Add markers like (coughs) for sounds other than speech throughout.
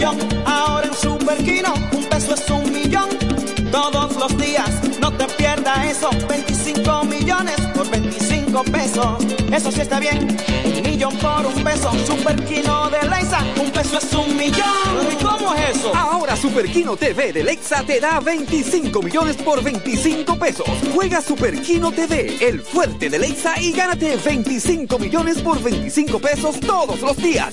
Ahora en Superquino, un peso es un millón. Todos los días, no te pierdas eso. 25 millones por 25 pesos. Eso sí está bien. Un millón por un peso. Superquino de Leisa, un peso es un millón. ¿Y cómo es eso? Ahora Superquino TV de Lexa te da 25 millones por 25 pesos. Juega Superquino TV, el fuerte de Lexa y gánate 25 millones por 25 pesos todos los días.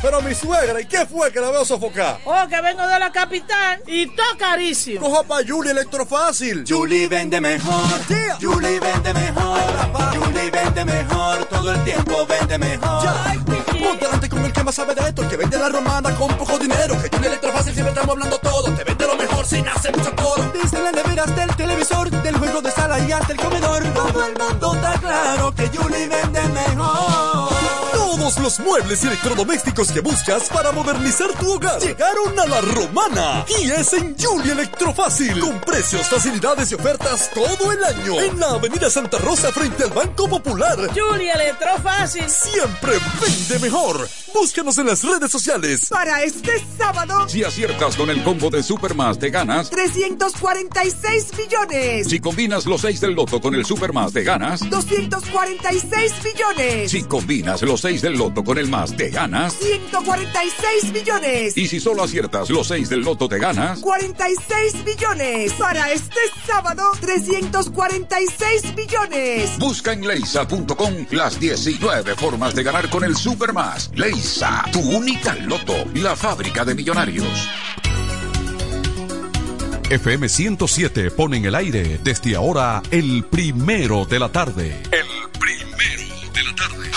Pero mi suegra, ¿y qué fue que la veo sofocar? Oh, que vengo de la capital y todo carísimo. Coja pa' Julie Electrofácil. Julie vende mejor. Julie vende mejor. Julie vende mejor. Todo el tiempo vende mejor. Ponte delante con el que más sabe de esto, el que vende la romana con poco dinero. Que Julie Electrofácil siempre estamos hablando todo. Te vende lo mejor sin hacer mucho coro. Dice la neveras del televisor, del juego de sala y hasta el comedor. Todo el mundo está claro que Julie vende mejor. Todos los muebles y electrodomésticos que buscas para modernizar tu hogar llegaron a la romana. Y es en Julie Electrofácil. Con precios, facilidades y ofertas todo el año. En la avenida Santa Rosa frente al Banco Popular. Julie Electrofácil. Siempre vende mejor. Búscanos en las redes sociales. Para este sábado, Si aciertas con el combo de Supermas te ganas. 346 millones. Si combinas los 6 del loto con el Supermas te ganas. 246 millones. Si combinas los 6 del loto con el más te ganas. 146 millones. Y si solo aciertas los 6 del loto te ganas. 46 millones. Para este sábado, 346 millones. Busca en leisa.com las 19 formas de ganar con el Supermas. Leisa, tu única loto, la fábrica de millonarios. FM 107 pone en el aire desde ahora el primero de la tarde. El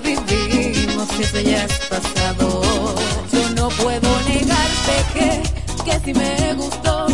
Día vivimos? Eso ya es pasado. Yo no puedo negarte que, que si me gustó,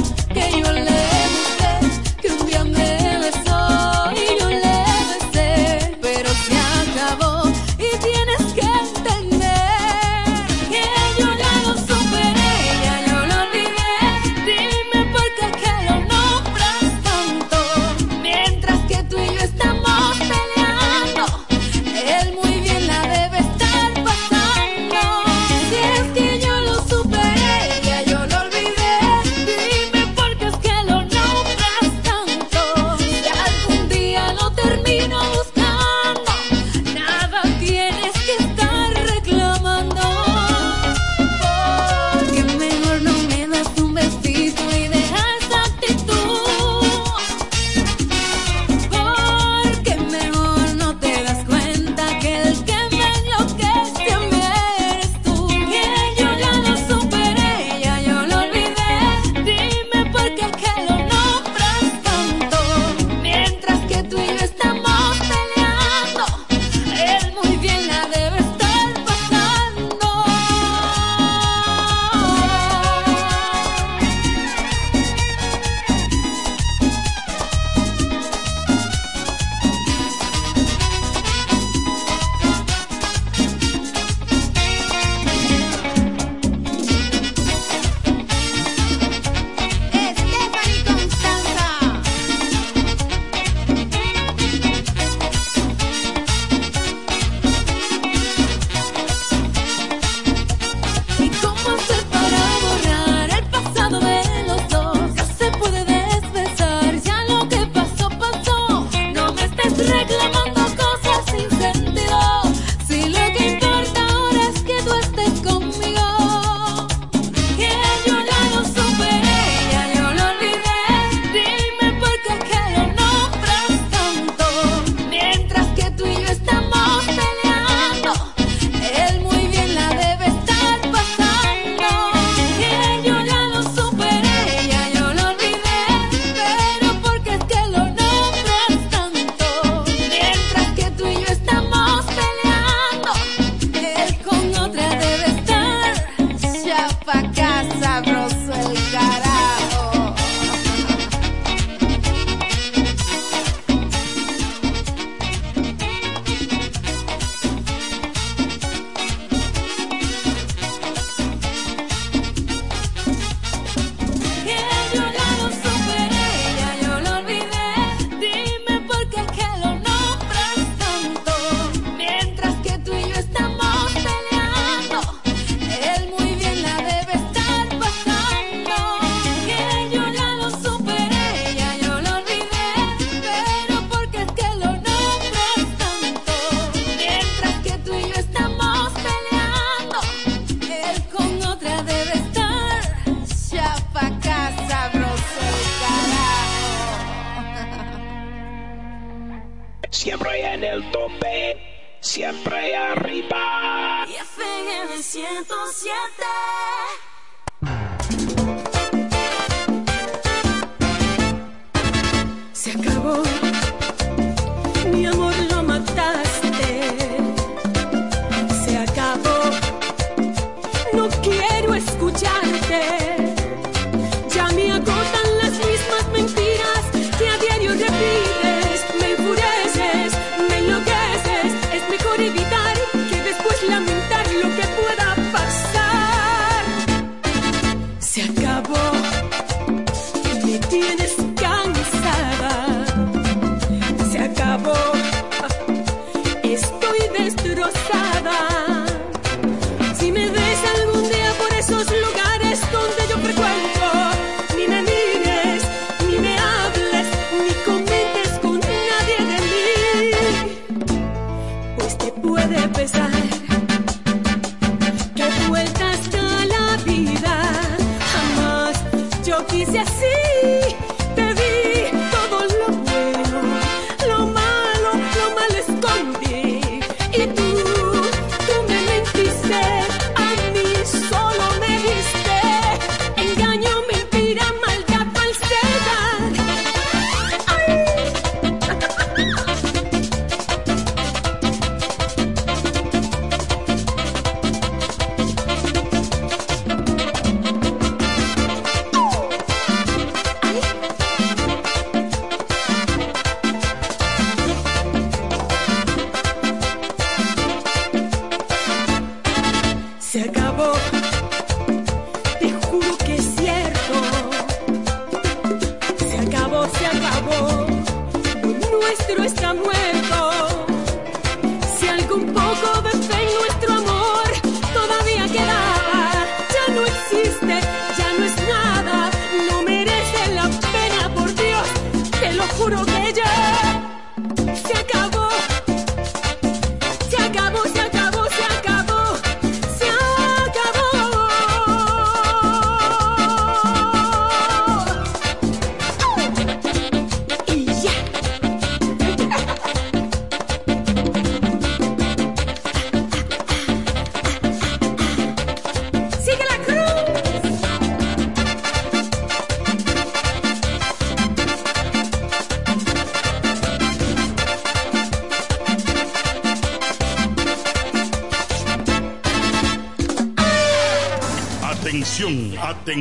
puede pesar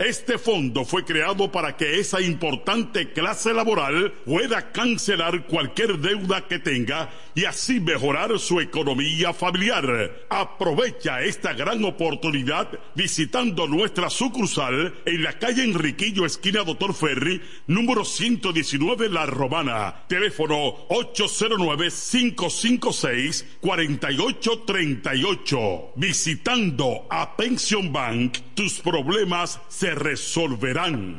Este fondo fue creado para que esa importante clase laboral pueda cancelar cualquier deuda que tenga y así mejorar su economía familiar. Aprovecha esta gran oportunidad visitando nuestra sucursal en la calle Enriquillo, esquina Doctor Ferry, número 119 La Romana. Teléfono 809-556-4838. Visitando a Pension Bank, tus problemas se resolverán.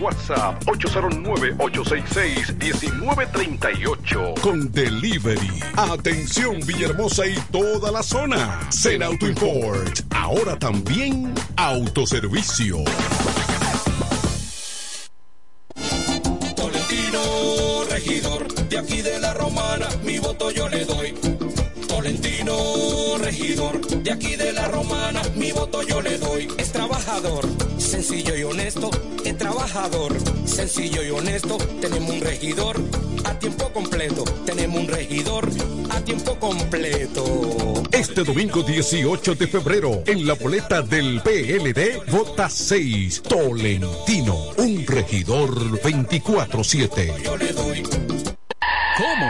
WhatsApp 809-866-1938. Con delivery. Atención Villahermosa y toda la zona. Zen Auto Import. Ahora también autoservicio. Tolentino, regidor, de aquí de la romana, mi voto yo le doy. Tolentino, regidor, de aquí de la romana, mi voto yo le doy. Es trabajador, sencillo y honesto, es trabajador, sencillo y honesto. Tenemos un regidor a tiempo completo, tenemos un regidor a tiempo completo. Este domingo 18 de febrero, en la boleta del PLD, vota 6, Tolentino, un regidor 24-7. Yo le doy. ¿Cómo?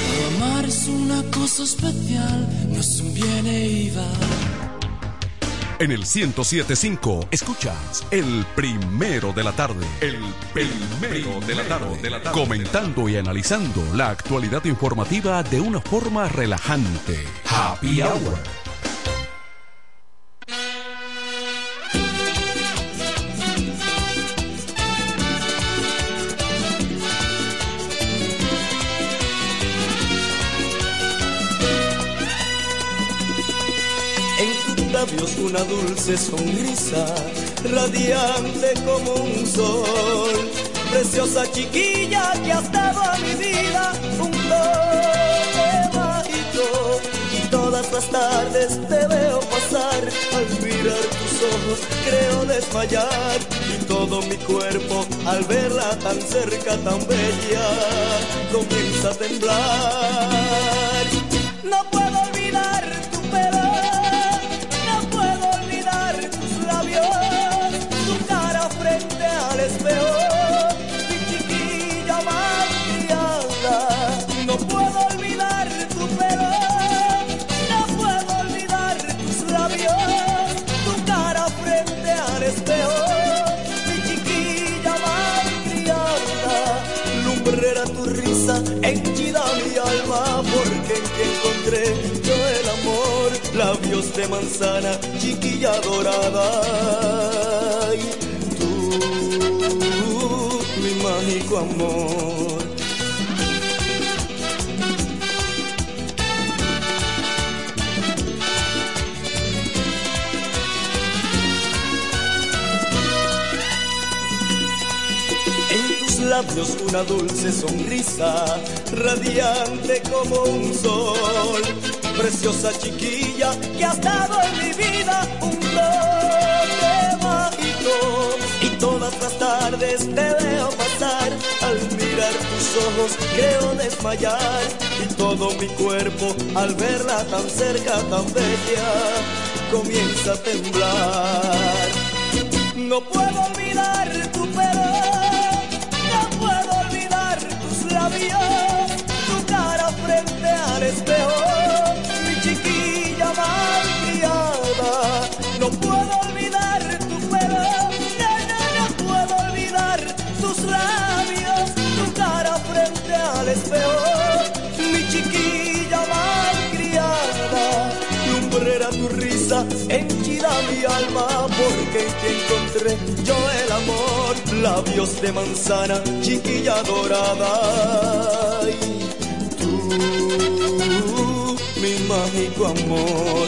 Amar es una cosa especial, no es un viene y va. En el 1075 escuchas el primero de la tarde. El primero de la tarde. De la tarde. Comentando y analizando la actualidad informativa de una forma relajante. Happy Hour. Labios una dulce sonrisa, radiante como un sol. Preciosa chiquilla que has dado a mi vida un toque mágico. Y todas las tardes te veo pasar, al mirar tus ojos creo desmayar. Y todo mi cuerpo al verla tan cerca, tan bella, comienza a temblar. No puedo olvidar tu pelo, encontré yo el amor, labios de manzana, chiquilla dorada. Y tú mágico amor. Labios una dulce sonrisa, radiante como un sol. Preciosa chiquilla que has dado en mi vida un toque mágico. Y todas las tardes te veo pasar, al mirar tus ojos creo desmayar. Y todo mi cuerpo al verla tan cerca, tan bella, comienza a temblar. No puedo olvidar tu encontré yo el amor. Labios de manzana, chiquilla dorada. Y tú, mi mágico amor.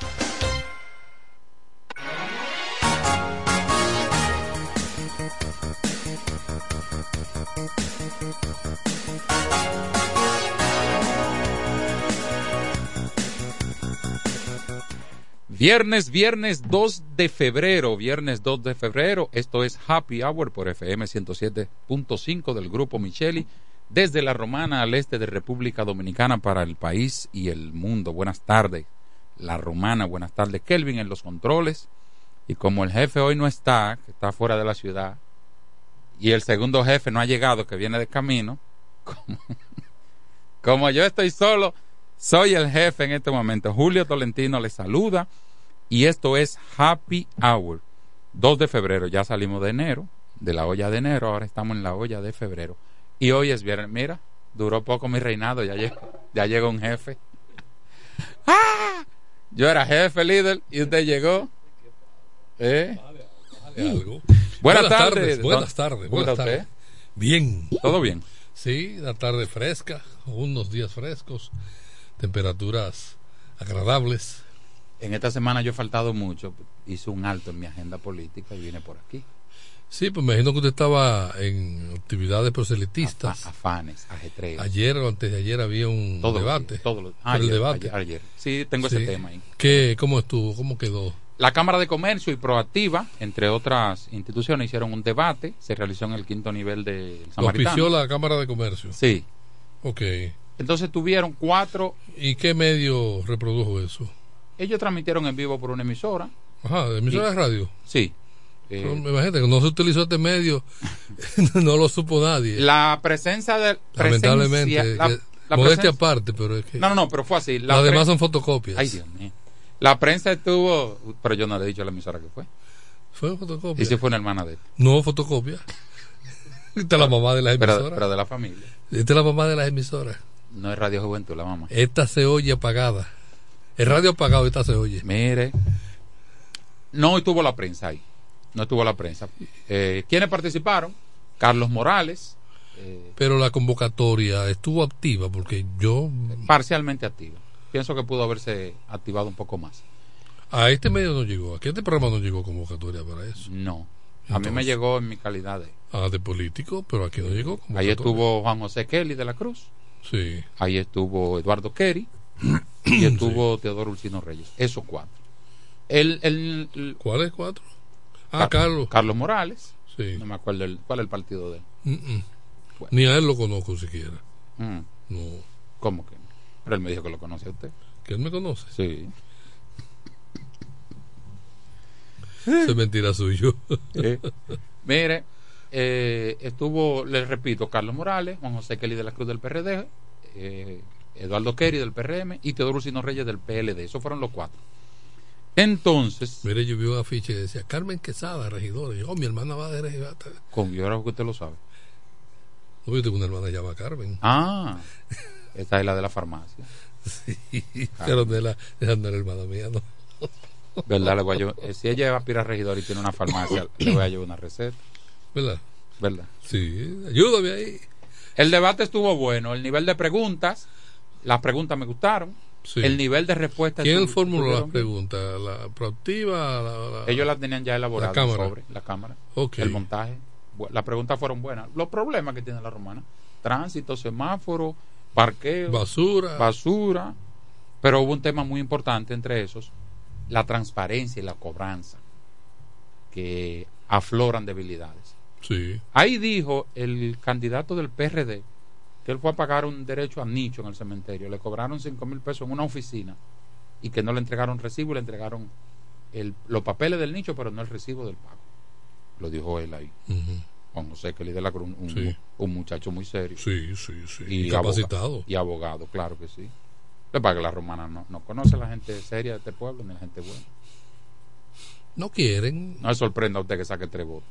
Viernes, viernes 2 de febrero, viernes 2 de febrero, esto es Happy Hour por FM 107.5 del grupo Micheli, desde la Romana al este de República Dominicana para el país y el mundo. Buenas tardes, la Romana, buenas tardes, Kelvin en los controles. Y como el jefe hoy no está, que está fuera de la ciudad, y el segundo jefe no ha llegado, que viene de camino, (laughs) como, como yo estoy solo, soy el jefe en este momento. Julio Tolentino les saluda y esto es Happy Hour. 2 de febrero, ya salimos de enero, de la olla de enero, ahora estamos en la olla de febrero. Y hoy es viernes. Mira, duró poco mi reinado, ya llegó, ya llegó un jefe. ¡Ah! Yo era jefe, líder, y usted llegó. ¿Eh? algo. Buenas, tardes. Buenas tardes. ¿Cómo está Buenas tardes. usted? Bien. ¿Todo bien? Sí, la tarde fresca, unos días frescos, temperaturas agradables. En esta semana yo he faltado mucho, hice un alto en mi agenda política y vine por aquí. Sí, pues me imagino que usted estaba en actividades proselitistas. Afa- afanes, ajetreos. Ayer o antes de ayer había un los debate. los- Por ayer, el debate. ayer, ayer. Sí, tengo ese tema ahí. ¿Qué, ¿Cómo estuvo? ¿Cómo quedó? La Cámara de Comercio y Proactiva, entre otras instituciones, hicieron un debate. Se realizó en el quinto nivel de Lo Samaritano. auspició la Cámara de Comercio. Sí. Ok. Entonces tuvieron cuatro. ¿Y qué medio reprodujo eso? Ellos transmitieron en vivo por una emisora. Ajá, ¿de emisora Y- de radio. Sí. Eh, imagínate que no se utilizó este medio, (laughs) no lo supo nadie. la presencia de. Lamentablemente, presencia- la- la modestia aparte, pero es que No, no, no, pero fue así. La las demás pre- son fotocopias. Ay, Dios mío. La prensa estuvo. Pero yo no le he dicho a la emisora que fue. Fue fotocopia. Y si fue una hermana de él. No fotocopia. (laughs) Esta es la mamá de las Pero, emisoras. pero de la familia. Esta es la mamá de las emisoras. No es Radio Juventud, la mamá. Esta se oye apagada. El radio apagado, esta se oye. Mire. No estuvo la prensa ahí. No estuvo la prensa. Eh, ¿Quiénes participaron? Carlos Morales, eh, Pero la convocatoria estuvo activa porque yo parcialmente activa. Pienso que pudo haberse activado un poco más. a este medio no llegó. A este programa no llegó convocatoria para eso. No. A mí me llegó en mi calidad de. Ah, de político, pero aquí no llegó. Ahí estuvo Juan José Kelly de la Cruz. Sí. Ahí estuvo Eduardo Kerry. Y estuvo Teodoro Ulcino Reyes. Esos cuatro. El, el, el- ¿Cuáles cuatro? Ah, Car- Carlos. Carlos Morales. Sí. No me acuerdo el- cuál es el partido de él. Mm, mm. Ni a él lo conozco siquiera. Mm. No. ¿Cómo que no? Pero él me dijo que lo conoce a usted. ¿Que él me conoce? Sí. (laughs) Eso es mentira suyo. Eh, (laughs) Mire, eh, estuvo, les repito, Carlos Morales, Juan José Kelly de la Cruz del PRD, eh, Eduardo Kerry del PRM y Teodoro Lucino Reyes del PLD. Esos fueron los cuatro. Entonces, Mire, yo vi un afiche que decía Carmen Quesada, regidora. Y yo, oh, mi hermana va de regidora. con yo ahora que usted lo sabe. No, yo tengo una hermana llamada Carmen. Ah, esta es la de la farmacia. Sí, pero no es la, esa no era hermana mía, no. ¿Verdad? Le voy a llevar- eh, si ella aspira a regidor y tiene una farmacia, le voy a llevar una receta. ¿Verdad? ¿Verdad? Sí, ayúdame ahí. El debate estuvo bueno. El nivel de preguntas, las preguntas me gustaron. Sí. El nivel de respuestas. ¿Quién formuló las preguntas? ¿La proactiva? La, la- Ellos las tenían ya elaboradas La cámara. sobre la cámara. Ok. El montaje. Las preguntas fueron buenas. Los problemas que tiene la romana: tránsito, semáforo, parqueo, Basura. basura. Pero hubo un tema muy importante entre esos: la transparencia y la cobranza, que afloran debilidades. Sí. Ahí dijo el candidato del PRD que él fue a pagar un derecho a nicho en el cementerio. Le cobraron 5 mil pesos en una oficina y que no le entregaron recibo, le entregaron el, los papeles del nicho, pero no el recibo del pago. Lo dijo él ahí. Juan José Kelly de la Cruz, un, Sí. un muchacho muy serio. Sí, sí, sí. Y capacitado. abogado, y abogado, claro que sí. Lo es que la romana no, no conoce a la gente seria de este pueblo ni la gente buena. No quieren. No le sorprenda a usted que saque tres votos.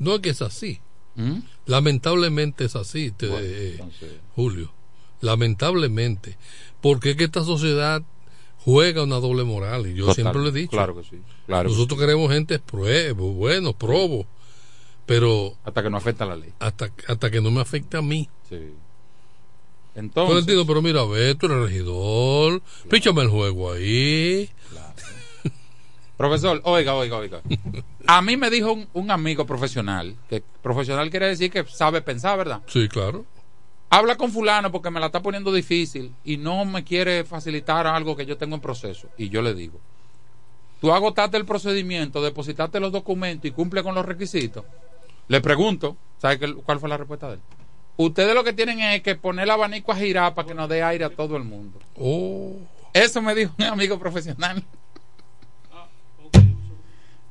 No es que es así. ¿Mm? Lamentablemente es así, te- Bueno, eh, entonces- Julio. Lamentablemente. Porque es que esta sociedad juega una doble moral. Y yo Total, siempre lo he dicho. Claro que sí. Claro que Nosotros queremos gente pruebo, bueno, probo. Pero Hasta que no afecta la ley. hasta, hasta que no me afecte a mí. Sí. Entonces, entiendo, pero mira, ve, tú eres regidor. Píchame el juego ahí. Profesor, oiga, oiga, oiga. (laughs) A mí me dijo un, un amigo profesional, que profesional quiere decir que sabe pensar, ¿verdad? Sí, claro. Habla con fulano porque me la está poniendo difícil y no me quiere facilitar algo que yo tengo en proceso. Y yo le digo, tú agotaste el procedimiento, depositaste los documentos y cumple con los requisitos. Le pregunto, ¿sabe qué- cuál fue la respuesta de él? Ustedes lo que tienen es que poner el abanico a girar para que nos dé aire a todo el mundo. Oh. Eso me dijo un amigo profesional.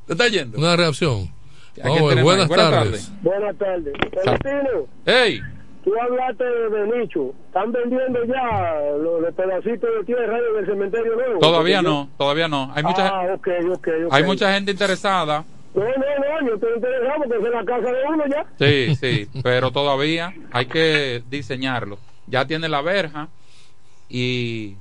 ¿Te está yendo? Una reacción. ¿A Vamos, quién a ver, tenemos buenas, tardes. Buenas tardes. Celestino, ¡Ey! tú hablaste de nicho. ¿Están vendiendo ya los, los pedacitos de tierra en el cementerio nuevo? Todavía no, todavía no. Hay mucha, Ah, ok, ok, ok. hay mucha gente interesada. No, no, no, yo estoy interesado porque es la casa de uno ya. Sí, sí, pero todavía hay que diseñarlo. Ya tiene la verja y,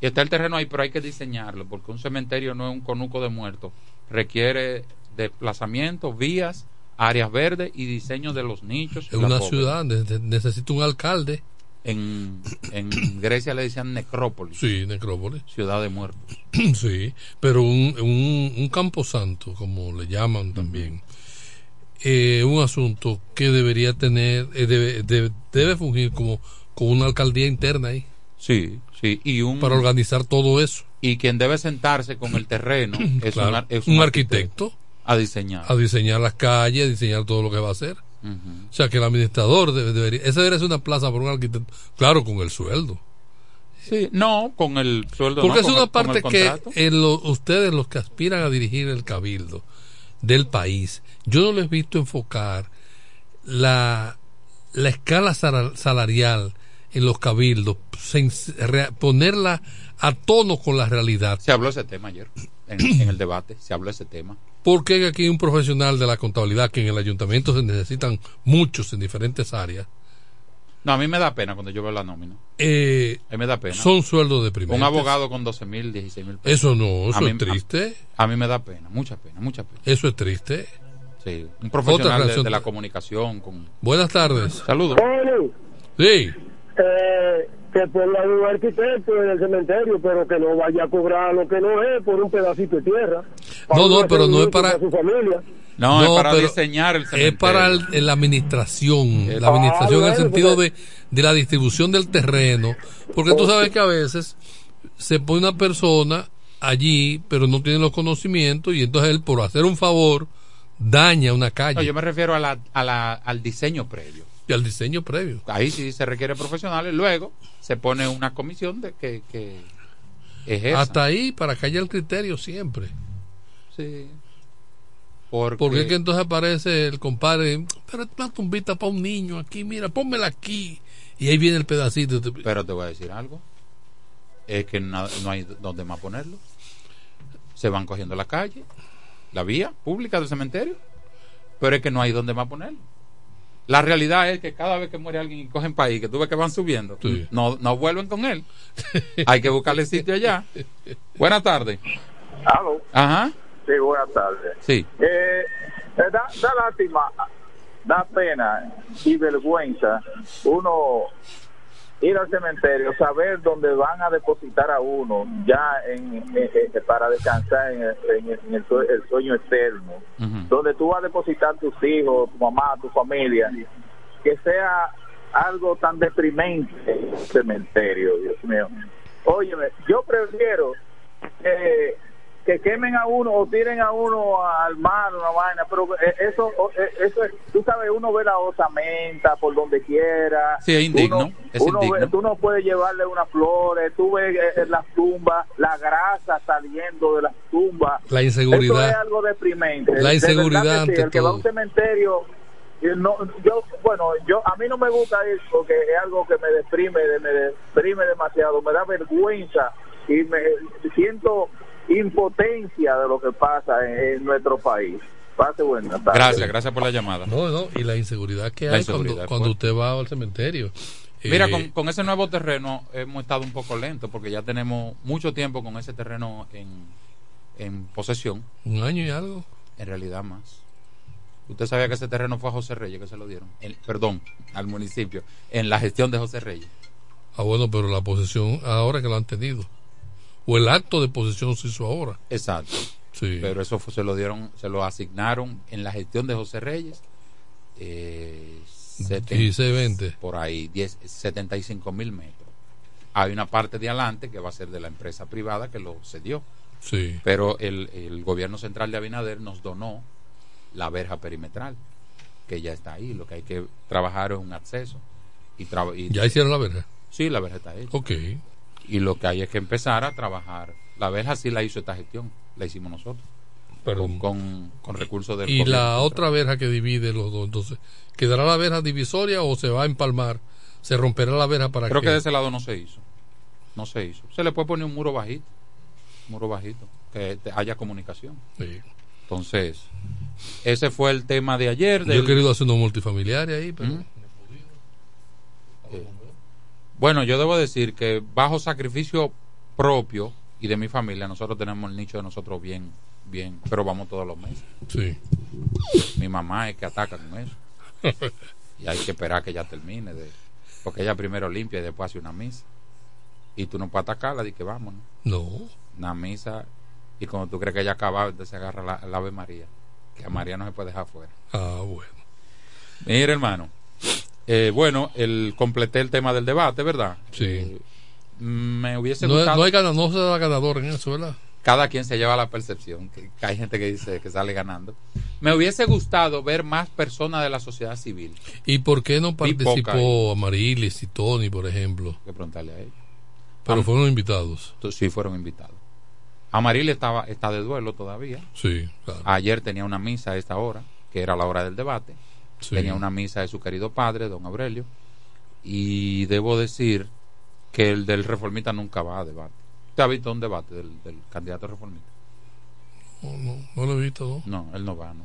y está el terreno ahí, pero hay que diseñarlo porque un cementerio no es un conuco de muertos. Requiere desplazamiento, vías, áreas verdes y diseño de los nichos. Las una ciudad, ne- necesita un alcalde. En, en (coughs) Grecia le decían necrópolis, Sí, necrópolis. ciudad de muertos. (clears throat) sí, pero un, un, un camposanto, como le llaman también, eh, un asunto que debería tener, eh, debe, debe, debe fungir como, como una alcaldía interna ahí, Sí, sí, y un para organizar todo eso. Y quien debe sentarse con el terreno (clears throat) es, Claro, un, es un arquitecto a diseñar. a diseñar las calles, a diseñar todo lo que va a hacer. O sea, que el administrador debe- debería... Esa debería ser una plaza para un arquitecto. Claro, con el sueldo. Sí, no, con el sueldo. Porque no, es una el- parte que en lo- ustedes, los que aspiran a dirigir el cabildo del país, yo no les he visto enfocar la, la escala sala- salarial en los cabildos, ponerla a tono con la realidad. Se habló ese tema ayer, en, en el debate, se habló ese tema. Porque aquí hay un profesional de la contabilidad que en el ayuntamiento se necesitan muchos en diferentes áreas. No, a mí me da pena cuando yo veo la nómina. Eh, A mí me da pena. Son sueldos deprimentes. Un abogado con 12 mil, 16 mil pesos. Eso no, eso A mí- es triste. A, a mí me da pena, mucha pena, mucha pena. Eso es triste. Sí, un profesional de, de la comunicación. con Buenas tardes. Saludos. Sí. eh, que pongan un arquitecto en el cementerio, pero que no vaya a cobrar lo que no es por un pedacito de tierra. No, no, pero no es para- Su familia. No, es para diseñar el Es cementerio. para el- la administración. Es- La administración Ah, en el sentido de, de la distribución del terreno. Porque tú sabes que a veces se pone una persona allí, pero no tiene los conocimientos, y entonces él, por hacer un favor, daña una calle. No, yo me refiero a la, a la, al diseño previo. Y al diseño previo. Ahí sí se requiere profesionales. Luego se pone una comisión de que, que ejerza. Hasta ahí, para que haya el criterio siempre. Sí. Porque, Porque es que entonces aparece el compadre, pero una tumbita para un niño aquí, mira, pónmela aquí. Y ahí viene el pedacito. Pero te voy a decir algo. Es que na- no hay donde más ponerlo. Se van cogiendo la calle, la vía pública del cementerio. Pero es que no hay donde más ponerlo. La realidad es que cada vez que muere alguien y cogen país, que tú ves que van subiendo, Sí. no, no vuelven con él. hay que buscarle sitio allá. Buenas tardes. Aló. Ajá. Sí, buenas tardes. Sí. Eh, eh, da, da lástima, da pena y vergüenza uno ir al cementerio, saber dónde van a depositar a uno ya en, en- en- para descansar en, el, en el- sueño externo, donde tú vas a depositar tus hijos, tu mamá, tu familia, que sea algo tan deprimente el cementerio, Dios mío. Óyeme, yo prefiero que, que quemen a uno o tiren a uno al mar, una vaina, pero eh, eso, eh, eso es, tú sabes, uno ve la osamenta por donde quiera. Sí, es indigno, Uno, es uno indigno. ve- tú no puedes llevarle unas flores, tú ves eh, las tumbas, la grasa saliendo de las tumbas. La inseguridad. Eso es algo deprimente. La De inseguridad verdad que sí, el que va a un cementerio no, yo, bueno, yo a mí no me gusta eso porque es algo que me deprime, de- me deprime demasiado, me da vergüenza y me siento impotencia de lo que pasa en, en nuestro país. Pase buena tarde. Gracias, gracias por la llamada. No, no, y la inseguridad que La hay inseguridad cuando, es cuando fuerte. usted va al cementerio. Mira, Eh, con, con ese nuevo terreno hemos estado un poco lento porque ya tenemos mucho tiempo con ese terreno en, en posesión. Un año y algo. En realidad más. Usted sabía que ese terreno fue a José Reyes que se lo dieron. Perdón, al municipio. En la gestión de José Reyes. Ah, bueno, pero la posesión ahora que lo han tenido. O el acto de posesión se hizo ahora. Exacto. Sí. Pero eso fue- se lo dieron, se lo asignaron en la gestión de José Reyes. Eh, seten- 16, 20. Por ahí, 10, 75 mil metros. Hay una parte de adelante que va a ser de la empresa privada que lo cedió. Sí. Pero el, el gobierno central de Abinader nos donó la verja perimetral, que ya está ahí. Lo que hay que trabajar es un acceso. Y y- ¿Ya hicieron la verja? Sí, la verja está hecha. Ok. Y lo que hay es que empezar a trabajar. La verja sí la hizo esta gestión, la hicimos nosotros. Con, con, con recursos del Y la otra verja que divide los dos, entonces, ¿quedará la verja divisoria o se va a empalmar? ¿Se romperá la verja para Creo que que de ese lado no se hizo. No se hizo. Se le puede poner un muro bajito. Un muro bajito. Que haya comunicación. Sí. Entonces, ese fue el tema de ayer. Yo del- he querido hacer unos multifamiliares ahí, pero... Ujú. Bueno, yo debo decir que bajo sacrificio propio y de mi familia, nosotros tenemos el nicho de nosotros bien, bien, pero vamos todos los meses. Sí. Mi mamá es que ataca con eso. (laughs) Y hay que esperar que ella termine, de, porque ella primero limpia y después hace una misa. Y tú no puedes atacarla, di que vámonos. No. Una misa, y cuando tú crees que ella acaba, entonces se agarra la, la Ave María. Que a María no se puede dejar fuera. Ah, bueno. Mira, hermano. Eh, bueno, el completé el tema del debate, ¿verdad? Sí. Eh, me hubiese No, gustado. no hay gana- no se da ganador en eso, ¿verdad? Cada quien se lleva la percepción. Que, que hay gente que dice que sale ganando. Me hubiese gustado ver más personas de la sociedad civil. ¿Y por qué no participó Amarilis y Tony, por ejemplo? Hay que preguntarle a ellos. Pero Am- fueron invitados. Sí, fueron invitados. Amaril estaba, está de duelo todavía. Sí, claro. Ayer tenía una misa a esta hora, que era la hora del debate. Sí. Tenía una misa de su querido padre, don Aurelio. Y debo decir que el del reformista nunca va a debate. ¿Usted ha visto un debate del, del candidato reformista? No, no, no lo he visto, ¿no? No, él no va, no.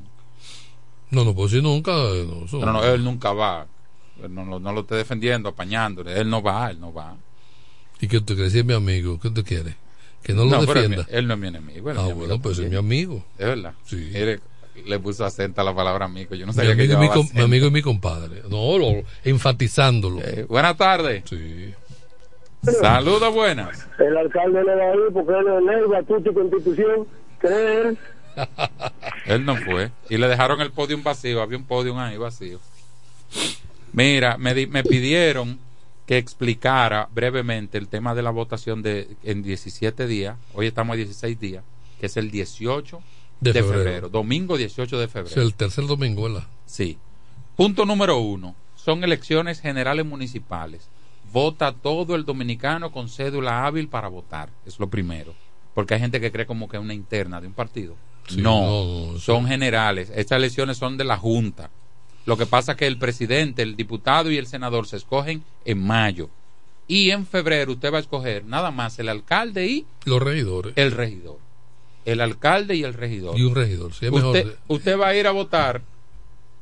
No, no puedo decir nunca. eh, No, eso- No, no, él nunca va. No, no, no lo esté defendiendo, apañándole. Él no va, él no va. ¿Y qué te crees? Si es mi amigo, ¿qué te quiere? Que no lo pero él, defienda. él no es mi enemigo. él ah, mi bueno, pues es mi amigo. Es verdad. Sí. Mire, le puso acento a la palabra amigo. Yo no Mi sabía que y mi, com- mi amigo y mi compadre. No, lo- enfatizándolo. Eh, buenas tardes. Sí. Saludos, buenas. El alcalde no va a ir porque él es ley, estatuto y constitución. ¿Cree él? (laughs) Él no fue. Y le dejaron el podium vacío. Había un podium ahí vacío. Mira, me, di- me pidieron que explicara brevemente el tema de la votación de en 17 días. Hoy estamos a 16 días, que es el 18 De de, febrero. febrero. Domingo 18 de febrero. Es el tercer domingo, ¿verdad? Sí. Punto número uno. Son elecciones generales municipales. Vota todo el dominicano con cédula hábil para votar. Es lo primero. Porque hay gente que cree como que es una interna de un partido. Sí, no, no, no, son generales. Estas elecciones son de la Junta. Lo que pasa es que el presidente, el diputado y el senador se escogen en mayo. Y en febrero usted va a escoger nada más el alcalde y Los regidores. el regidor. El alcalde y el regidor. Y un regidor. Sí, es mejor. Usted, usted va a ir a votar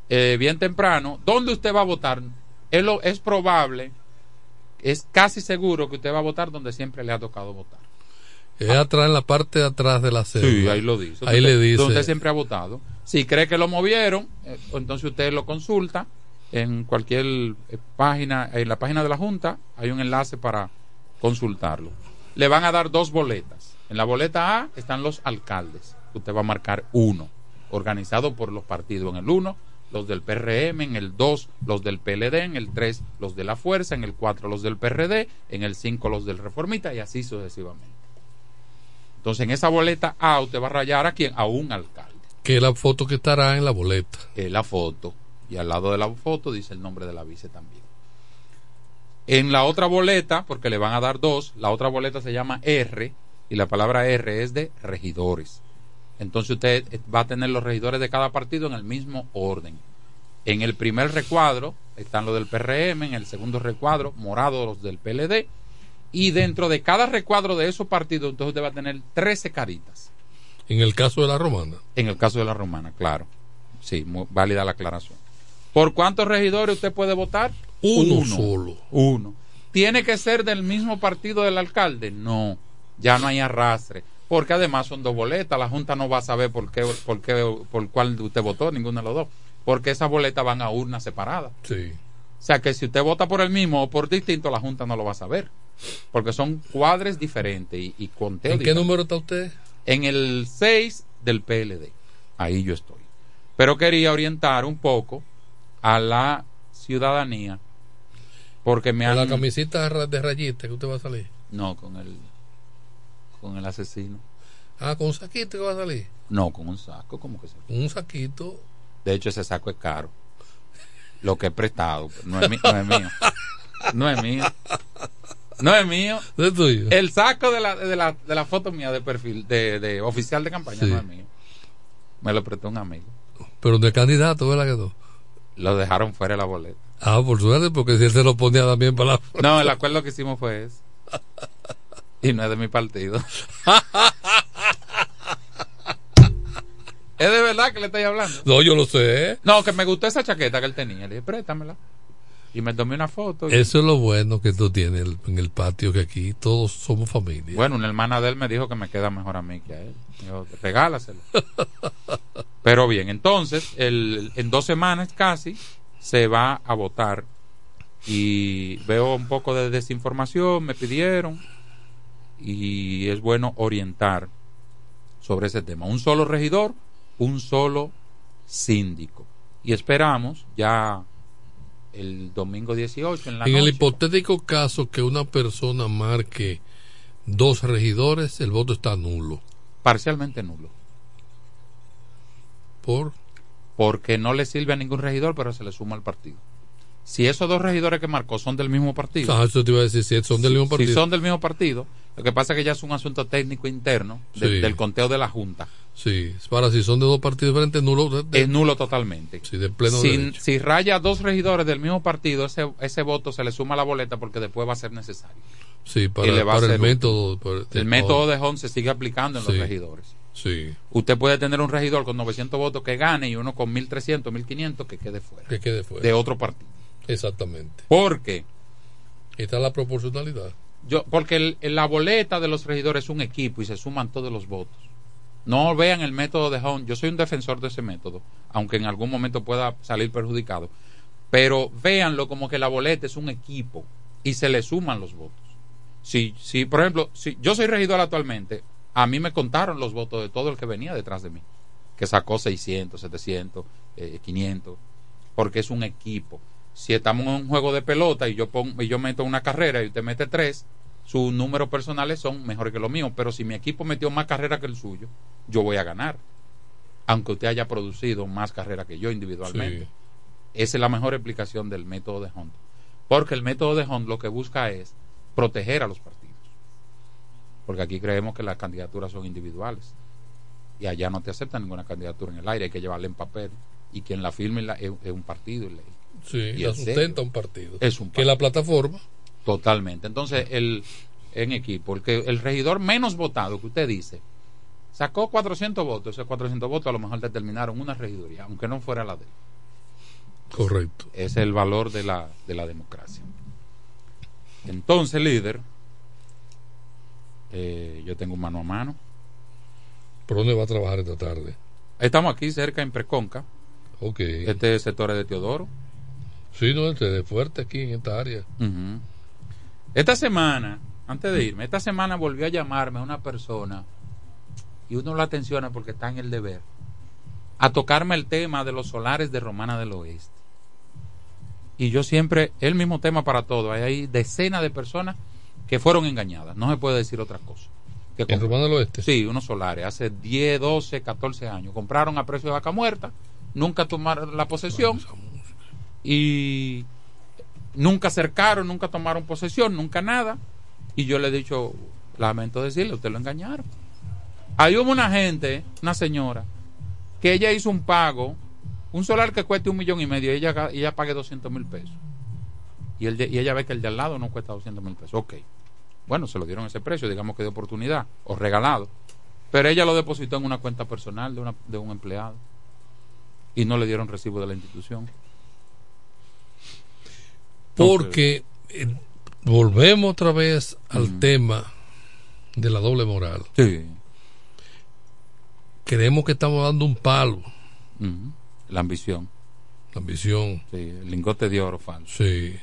eh, bien temprano. ¿Dónde usted va a votar? Es, lo, es probable, es casi seguro que usted va a votar donde siempre le ha tocado votar. Es atrás, en la parte de atrás de la cédula. Sí, ahí lo dice. Ahí Donde- le dice. Donde usted siempre ha votado. Si cree que lo movieron, eh, entonces usted lo consulta en cualquier eh, página, en la página de la Junta, hay un enlace para consultarlo. Le van a dar dos boletas. En la boleta A están los alcaldes. Usted va a marcar uno, organizado por los partidos. En el 1, los del PRM, en el 2, los del PLD, en el 3, los de la Fuerza, en el 4, los del PRD, en el 5, los del Reformista y así sucesivamente. Entonces, en esa boleta A, usted va a rayar a quién? A un alcalde. Que es la foto que estará en la boleta. Es la foto. Y al lado de la foto dice el nombre de la vice también. En la otra boleta, porque le van a dar dos, la otra boleta se llama R y la palabra R es de regidores. Entonces usted va a tener los regidores de cada partido en el mismo orden. En el primer recuadro están los del PRM, en el segundo recuadro morado los del PLD y dentro de cada recuadro de esos partidos entonces usted va a tener 13 caritas. En el caso de la romana. En el caso de la romana, claro. Sí, muy válida la aclaración. ¿Por cuántos regidores usted puede votar? Uno solo. Uno. ¿Tiene que ser del mismo partido del alcalde? No. Ya no hay arrastre. Porque además son dos boletas. La Junta no va a saber por qué, por qué, por cuál usted votó, ninguno de los dos. Porque esas boletas van a urnas separadas. Sí. O sea que si usted vota por el mismo o por distinto, la Junta no lo va a saber. Porque son cuadres diferentes y, y conteo ¿En qué diferente. número está usted? En el 6 del PLD. Ahí yo estoy. Pero quería orientar un poco a la ciudadanía. Porque me Con han... la camisita de rayita que usted va a salir. No, con el, con el asesino. Ah, con un saquito que va a salir. No, con un saco, como que se... Un saquito. De hecho, ese saco es caro. Lo que he prestado, pero no es, mi- no es mío. No es mío. No es mío. ¿Es tuyo? El saco de la, de la, de la foto mía de perfil, de, de oficial de campaña, Sí. no es mío. Me lo prestó un amigo. Pero de candidato, ¿verdad que no? Lo dejaron fuera de la boleta. Ah, por suerte, porque si él se lo ponía también para la... No, el acuerdo que hicimos fue ese. (laughs) Y no es de mi partido. (laughs) es de verdad que le estoy hablando. No, yo lo sé. No, que me gustó esa chaqueta que él tenía. Le dije, préstamela. Y me tomé una foto. y- Eso es lo bueno que tú tienes en el patio, que aquí todos somos familia. Bueno, una hermana de él me dijo que me queda mejor a mí que a él. Dijo, regálaselo. (laughs) Pero bien, entonces, el, en dos semanas casi se va a votar. Y veo un poco de desinformación, me pidieron. Y es bueno orientar sobre ese tema. Un solo regidor, un solo síndico. Y esperamos ya el domingo 18 en la en el hipotético caso que una persona marque dos regidores, el voto está nulo. parcialmente nulo. ¿Por? porque no le sirve a ningún regidor, pero se le suma al partido. Si esos dos regidores que marcó son del mismo partido, Ah, eso te iba a decir, si son del mismo partido. si son del mismo partido, lo que pasa es que ya es un asunto técnico interno de- Sí. del conteo de la Junta. Sí, para si son de dos partidos diferentes, nulo. de- de- Es nulo totalmente. Sí, de pleno si, derecho. si raya dos regidores del mismo partido, ese, ese voto se le suma a la boleta porque después va a ser necesario. Sí, para, y le va a para el método. para- El método de Hon se sigue aplicando en los regidores. Sí, Usted puede tener un regidor con 900 votos que gane y uno con 1300, 1500 que quede fuera. que quede fuera. De otro partido. Exactamente. Porque está la proporcionalidad. Yo porque el- la boleta de los regidores es un equipo y se suman todos los votos. No vean el método de Hon. Yo soy un defensor de ese método, aunque en algún momento pueda salir perjudicado. Pero véanlo como que la boleta es un equipo y se le suman los votos. Si, si por ejemplo, si yo soy regidor actualmente, a mí me contaron los votos de todo el que venía detrás de mí, que sacó 600, 700, eh, 500, porque es un equipo. Si estamos en un juego de pelota y yo pongo, y yo meto una carrera y usted mete tres, sus números personales son mejores que los míos, pero si mi equipo metió más carreras que el suyo, yo voy a ganar, aunque usted haya producido más carreras que yo individualmente. Sí. Esa es la mejor explicación del método de Hunt. Porque el método de Hunt lo que busca es proteger a los partidos. Porque aquí creemos que las candidaturas son individuales. Y allá no te aceptan ninguna candidatura en el aire, hay que llevarla en papel. Y quien la firme es, es un partido y ley. Sí, Y la sustenta un partido. Es un Que la plataforma. Totalmente. Entonces, el, en equipo, el, que, el regidor menos votado que usted dice, sacó 400 votos, esos 400 votos a lo mejor determinaron una regiduría, aunque no fuera la de él. Correcto. Ese es el valor de la, de la democracia. Entonces, líder, eh, yo tengo mano a mano. ¿Por dónde va a trabajar esta tarde? Estamos aquí cerca en Preconca. Ok. Este sector es de Teodoro. Sí, no, este es fuerte aquí en esta área. Esta semana, antes de irme, esta semana volvió a llamarme una persona y uno lo atenciona porque está en el deber a tocarme el tema de los solares de Romana del Oeste. Y yo siempre, el mismo tema para todo. Hay ahí decenas de personas que fueron engañadas. No se puede decir otra cosa. Que ¿En Romana del Oeste? Sí, unos solares. Hace 10, 12, 14 años. Compraron a precio de vaca muerta. Nunca tomaron la posesión. Y nunca acercaron, nunca tomaron posesión, nunca nada. Y yo le he dicho, lamento decirle, usted lo engañaron. Hubo una gente, una señora, que ella hizo un pago, un solar que cueste un millón y medio, y ella, ella pague 200 mil pesos. Y ella ve que el de al lado no cuesta 200 mil pesos. Ok. Bueno, se lo dieron ese precio, digamos que de oportunidad, o regalado. Pero ella lo depositó en una cuenta personal de, una, de un empleado. Y no le dieron recibo de la institución. Porque eh, volvemos otra vez al tema de la doble moral. Sí. Creemos que estamos dando un palo. La ambición. La ambición. Sí, el lingote de oro falso. Sí.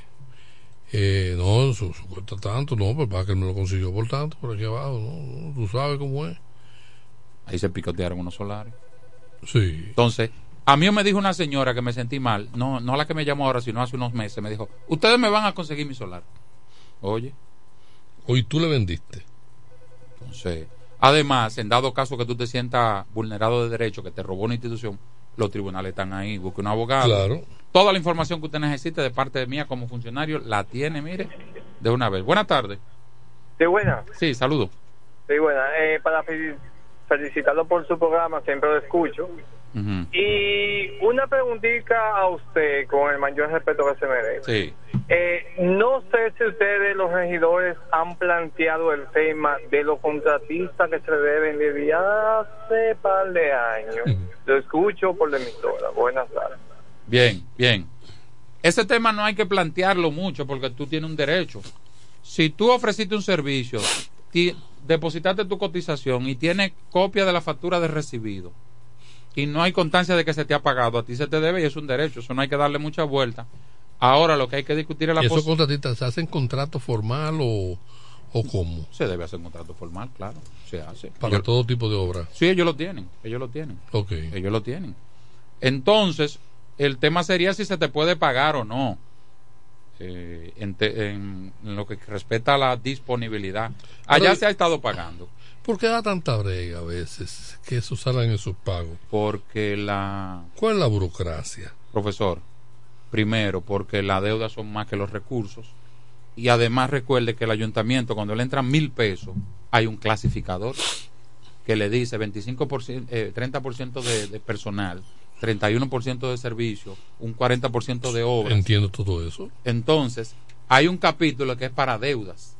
Eh, no, eso, eso cuesta tanto, no, pues para que me lo consiguió por tanto, por aquí abajo, no, no, tú sabes cómo es. Ahí se picotearon unos solares. Sí. Entonces, a mí me dijo una señora que me sentí mal, no, no la que me llamó ahora, sino hace unos meses, me dijo, ustedes me van a conseguir mi solar. Oye. Hoy tú le vendiste. Entonces, además, en dado caso que tú te sientas vulnerado de derecho, que te robó una institución, los tribunales están ahí, busque un abogado. Claro. Toda la información que usted necesite de parte de mía como funcionario, la tiene, mire, de una vez. Buenas tardes. Sí, buena. Sí, saludo. Sí, buena. Eh, para fel- felicitarlo por su programa, siempre lo escucho. Y una preguntita a usted, con el mayor respeto que se merece. Sí. Eh, no sé si ustedes, los regidores, han planteado el tema de los contratistas que se deben desde hace par de años. Lo escucho por la emisora. Buenas tardes. Bien, bien. Ese tema no hay que plantearlo mucho porque tú tienes un derecho. Si tú ofreciste un servicio, depositaste tu cotización y tienes copia de la factura de recibido y no hay constancia de que se te ha pagado, a ti se te debe y es un derecho. Eso no hay que darle mucha vuelta. Ahora lo que hay que discutir es la ¿Y esos contratistas se hacen contrato formal o, o cómo? Se debe hacer un contrato formal, claro. Se hace. Para Yo- todo tipo de obra. Sí, ellos lo tienen, ellos lo tienen. Ok. Ellos lo tienen. Entonces, el tema sería si se te puede pagar o no. Eh, en, te- en- en lo que respecta a la disponibilidad. Allá Pero- se ha estado pagando. ¿Por qué da tanta brega a veces que eso salgan en sus pagos? Porque la... ¿Cuál es la burocracia? Profesor, primero, porque la deuda son más que los recursos. Y además recuerde que el ayuntamiento, cuando le entran mil pesos, hay un clasificador que le dice 25%, eh, 30% de, de personal, 31% de servicio, un 40% de obras. Entiendo todo eso. Entonces, hay un capítulo que es para deudas,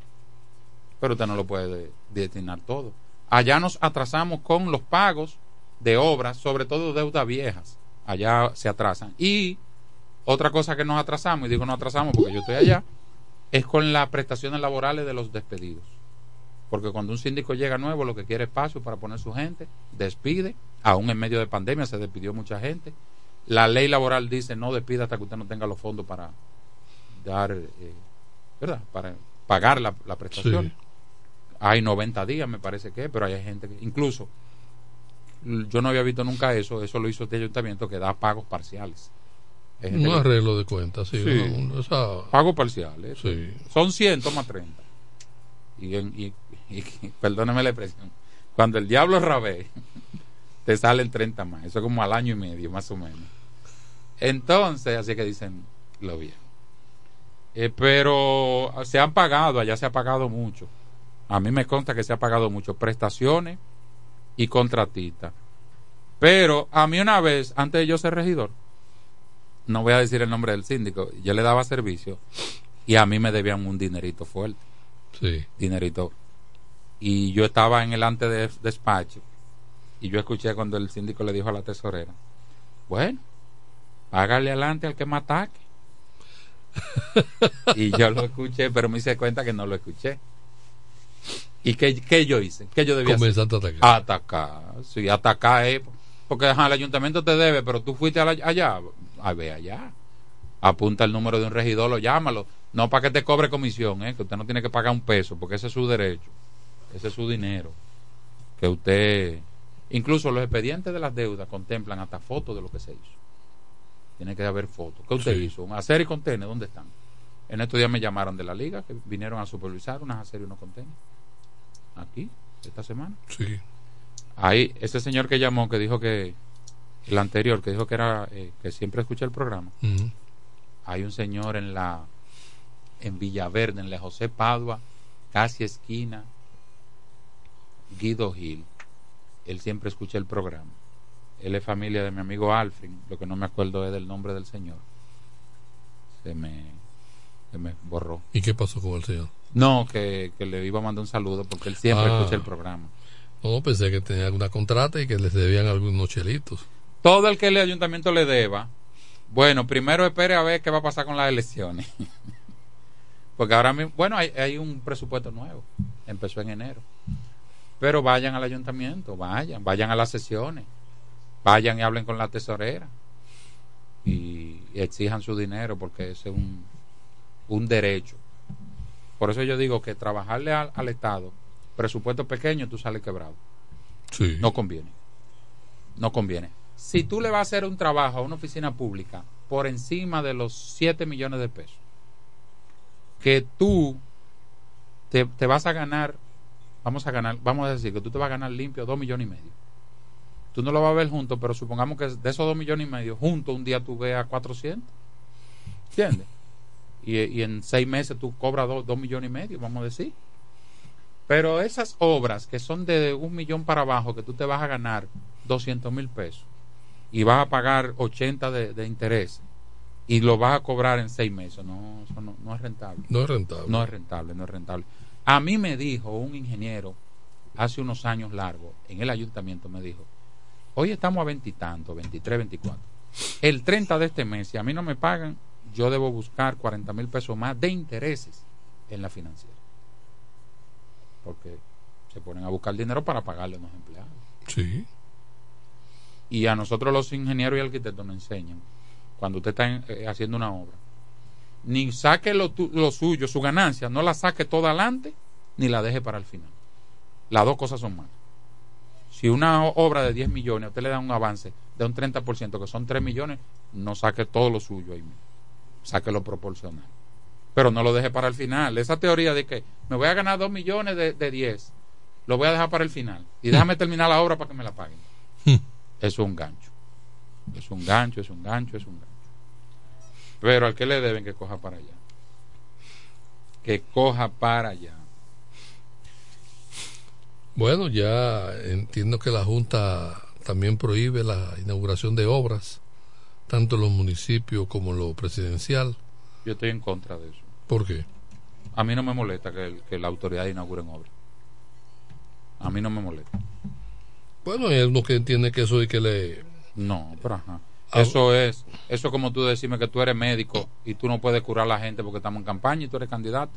pero usted no lo puede destinar todo. Allá nos atrasamos con los pagos de obras, sobre todo deudas viejas. Allá se atrasan. Y otra cosa que nos atrasamos, y digo nos atrasamos porque yo estoy allá, es con las prestaciones laborales de los despedidos. Porque cuando un síndico llega nuevo, lo que quiere es espacio para poner su gente, despide, aún en medio de pandemia se despidió mucha gente. La ley laboral dice no despida hasta que usted no tenga los fondos para dar, eh, ¿verdad? Para pagar la, la prestación. Hay 90 días, me parece que, pero hay gente que, incluso, yo no había visto nunca eso, eso lo hizo este ayuntamiento que da pagos parciales. Un que- arreglo de cuentas, sí. Pagos parciales. Sí. Son 100, toma 30. Y, y, la expresión. Cuando el diablo rabé, (laughs) te salen 30 más. Eso es como al año y medio, más o menos. Entonces, así que dicen lo bien. Eh, pero se han pagado, allá se ha pagado mucho. A mí me consta que se ha pagado mucho. Prestaciones y contratistas. Pero a mí una vez, antes de yo ser regidor, no voy a decir el nombre del síndico, yo le daba servicio y a mí me debían un dinerito fuerte. Sí. Dinerito. Y yo estaba en el ante de despacho y yo escuché cuando el síndico le dijo a la tesorera, bueno, págale adelante al que me ataque. (laughs) y yo lo escuché, pero me hice cuenta que no lo escuché. ¿Y qué, qué yo hice? ¿Qué yo debía hacer? Comenzaste a atacar. Atacar. Sí, atacar es. Porque ajá, el ayuntamiento te debe, pero tú fuiste a la- allá. A ver, allá. Apunta el número de un regidor, lo llámalo. No para que te cobre comisión, ¿eh? que usted no tiene que pagar un peso, porque ese es su derecho. Ese es su dinero. Que usted. Incluso los expedientes de las deudas contemplan hasta fotos de lo que se hizo. Tiene que haber fotos. ¿Qué usted Sí. hizo? ¿Un hacer y contener? ¿Dónde están? En estos días me llamaron de la liga, que vinieron a supervisar unas hacer y unos contener. Aquí, esta semana. Sí. Ahí, ese señor que llamó, que dijo que el anterior, que dijo que era eh, que siempre escucha el programa. Hay un señor en la en Villaverde, en la José Padua, casi esquina Guido Gil. Él siempre escucha el programa. Él es familia de mi amigo Alfred, lo que no me acuerdo es del nombre del señor. Se me se me borró. ¿Y qué pasó con el señor? No, que, que le iba a mandar un saludo porque él siempre Ah. escucha el programa. No, pensé que tenía alguna contrata y que les debían algunos chelitos. todo el que el ayuntamiento le deba, bueno, primero espere a ver qué va a pasar con las elecciones. (laughs) Porque ahora mismo, bueno, hay, hay un presupuesto nuevo, empezó en enero. Pero vayan al ayuntamiento, vayan, vayan a las sesiones, vayan y hablen con la tesorera y, y exijan su dinero porque ese es un, un derecho. Por eso yo digo que trabajarle al, al Estado, presupuesto pequeño, tú sales quebrado. Sí. No conviene. No conviene. Si tú le vas a hacer un trabajo a una oficina pública por encima de los 7 millones de pesos, que tú te, te vas a ganar, vamos a ganar, vamos a decir que tú te vas a ganar limpio 2 millones y medio. Tú no lo vas a ver junto, pero supongamos que de esos 2 millones y medio, junto un día tú veas 400. ¿Entiendes? Y, y en seis meses tú cobras 2 millones y medio, vamos a decir. Pero esas obras que son de un millón para abajo, que tú te vas a ganar 200 mil pesos y vas a pagar 80 de, de interés y lo vas a cobrar en seis meses, no, eso no, no es rentable. No es rentable. No es rentable, no es rentable. A mí me dijo un ingeniero hace unos años largos en el ayuntamiento, me dijo, hoy estamos a veintitantos, 23, 24. El 30 de este mes, si a mí no me pagan, yo debo buscar 40 mil pesos más de intereses en la financiera. Porque se ponen a buscar dinero para pagarle a los empleados. Sí. Y a nosotros los ingenieros y arquitectos nos enseñan, cuando usted está eh, haciendo una obra, ni saque lo, tu- lo suyo, su ganancia, no la saque toda adelante, ni la deje para el final. Las dos cosas son malas. Si una obra de 10 millones, a usted le da un avance de un 30%, que son 3 millones, no saque todo lo suyo ahí mismo. Saque lo proporcional. Pero no lo deje para el final. Esa teoría de que me voy a ganar 2 millones de, de 10 lo voy a dejar para el final. Y déjame terminar la obra para que me la paguen. Eso es un gancho. Es un gancho, es un gancho, es un gancho. Pero al que le deben que coja para allá. Que coja para allá. Bueno, ya entiendo que la Junta también prohíbe la inauguración de obras, tanto en los municipios como en lo presidencial. Yo estoy en contra de eso. ¿Por qué? A mí no me molesta que, el- que la autoridad inaugure obras. A mí no me molesta. Bueno, hay uno que entiende que eso y que le... No, pero ajá. Ah, Eso es, eso es como tú decirme que tú eres médico y tú no puedes curar a la gente porque estamos en campaña y tú eres candidato.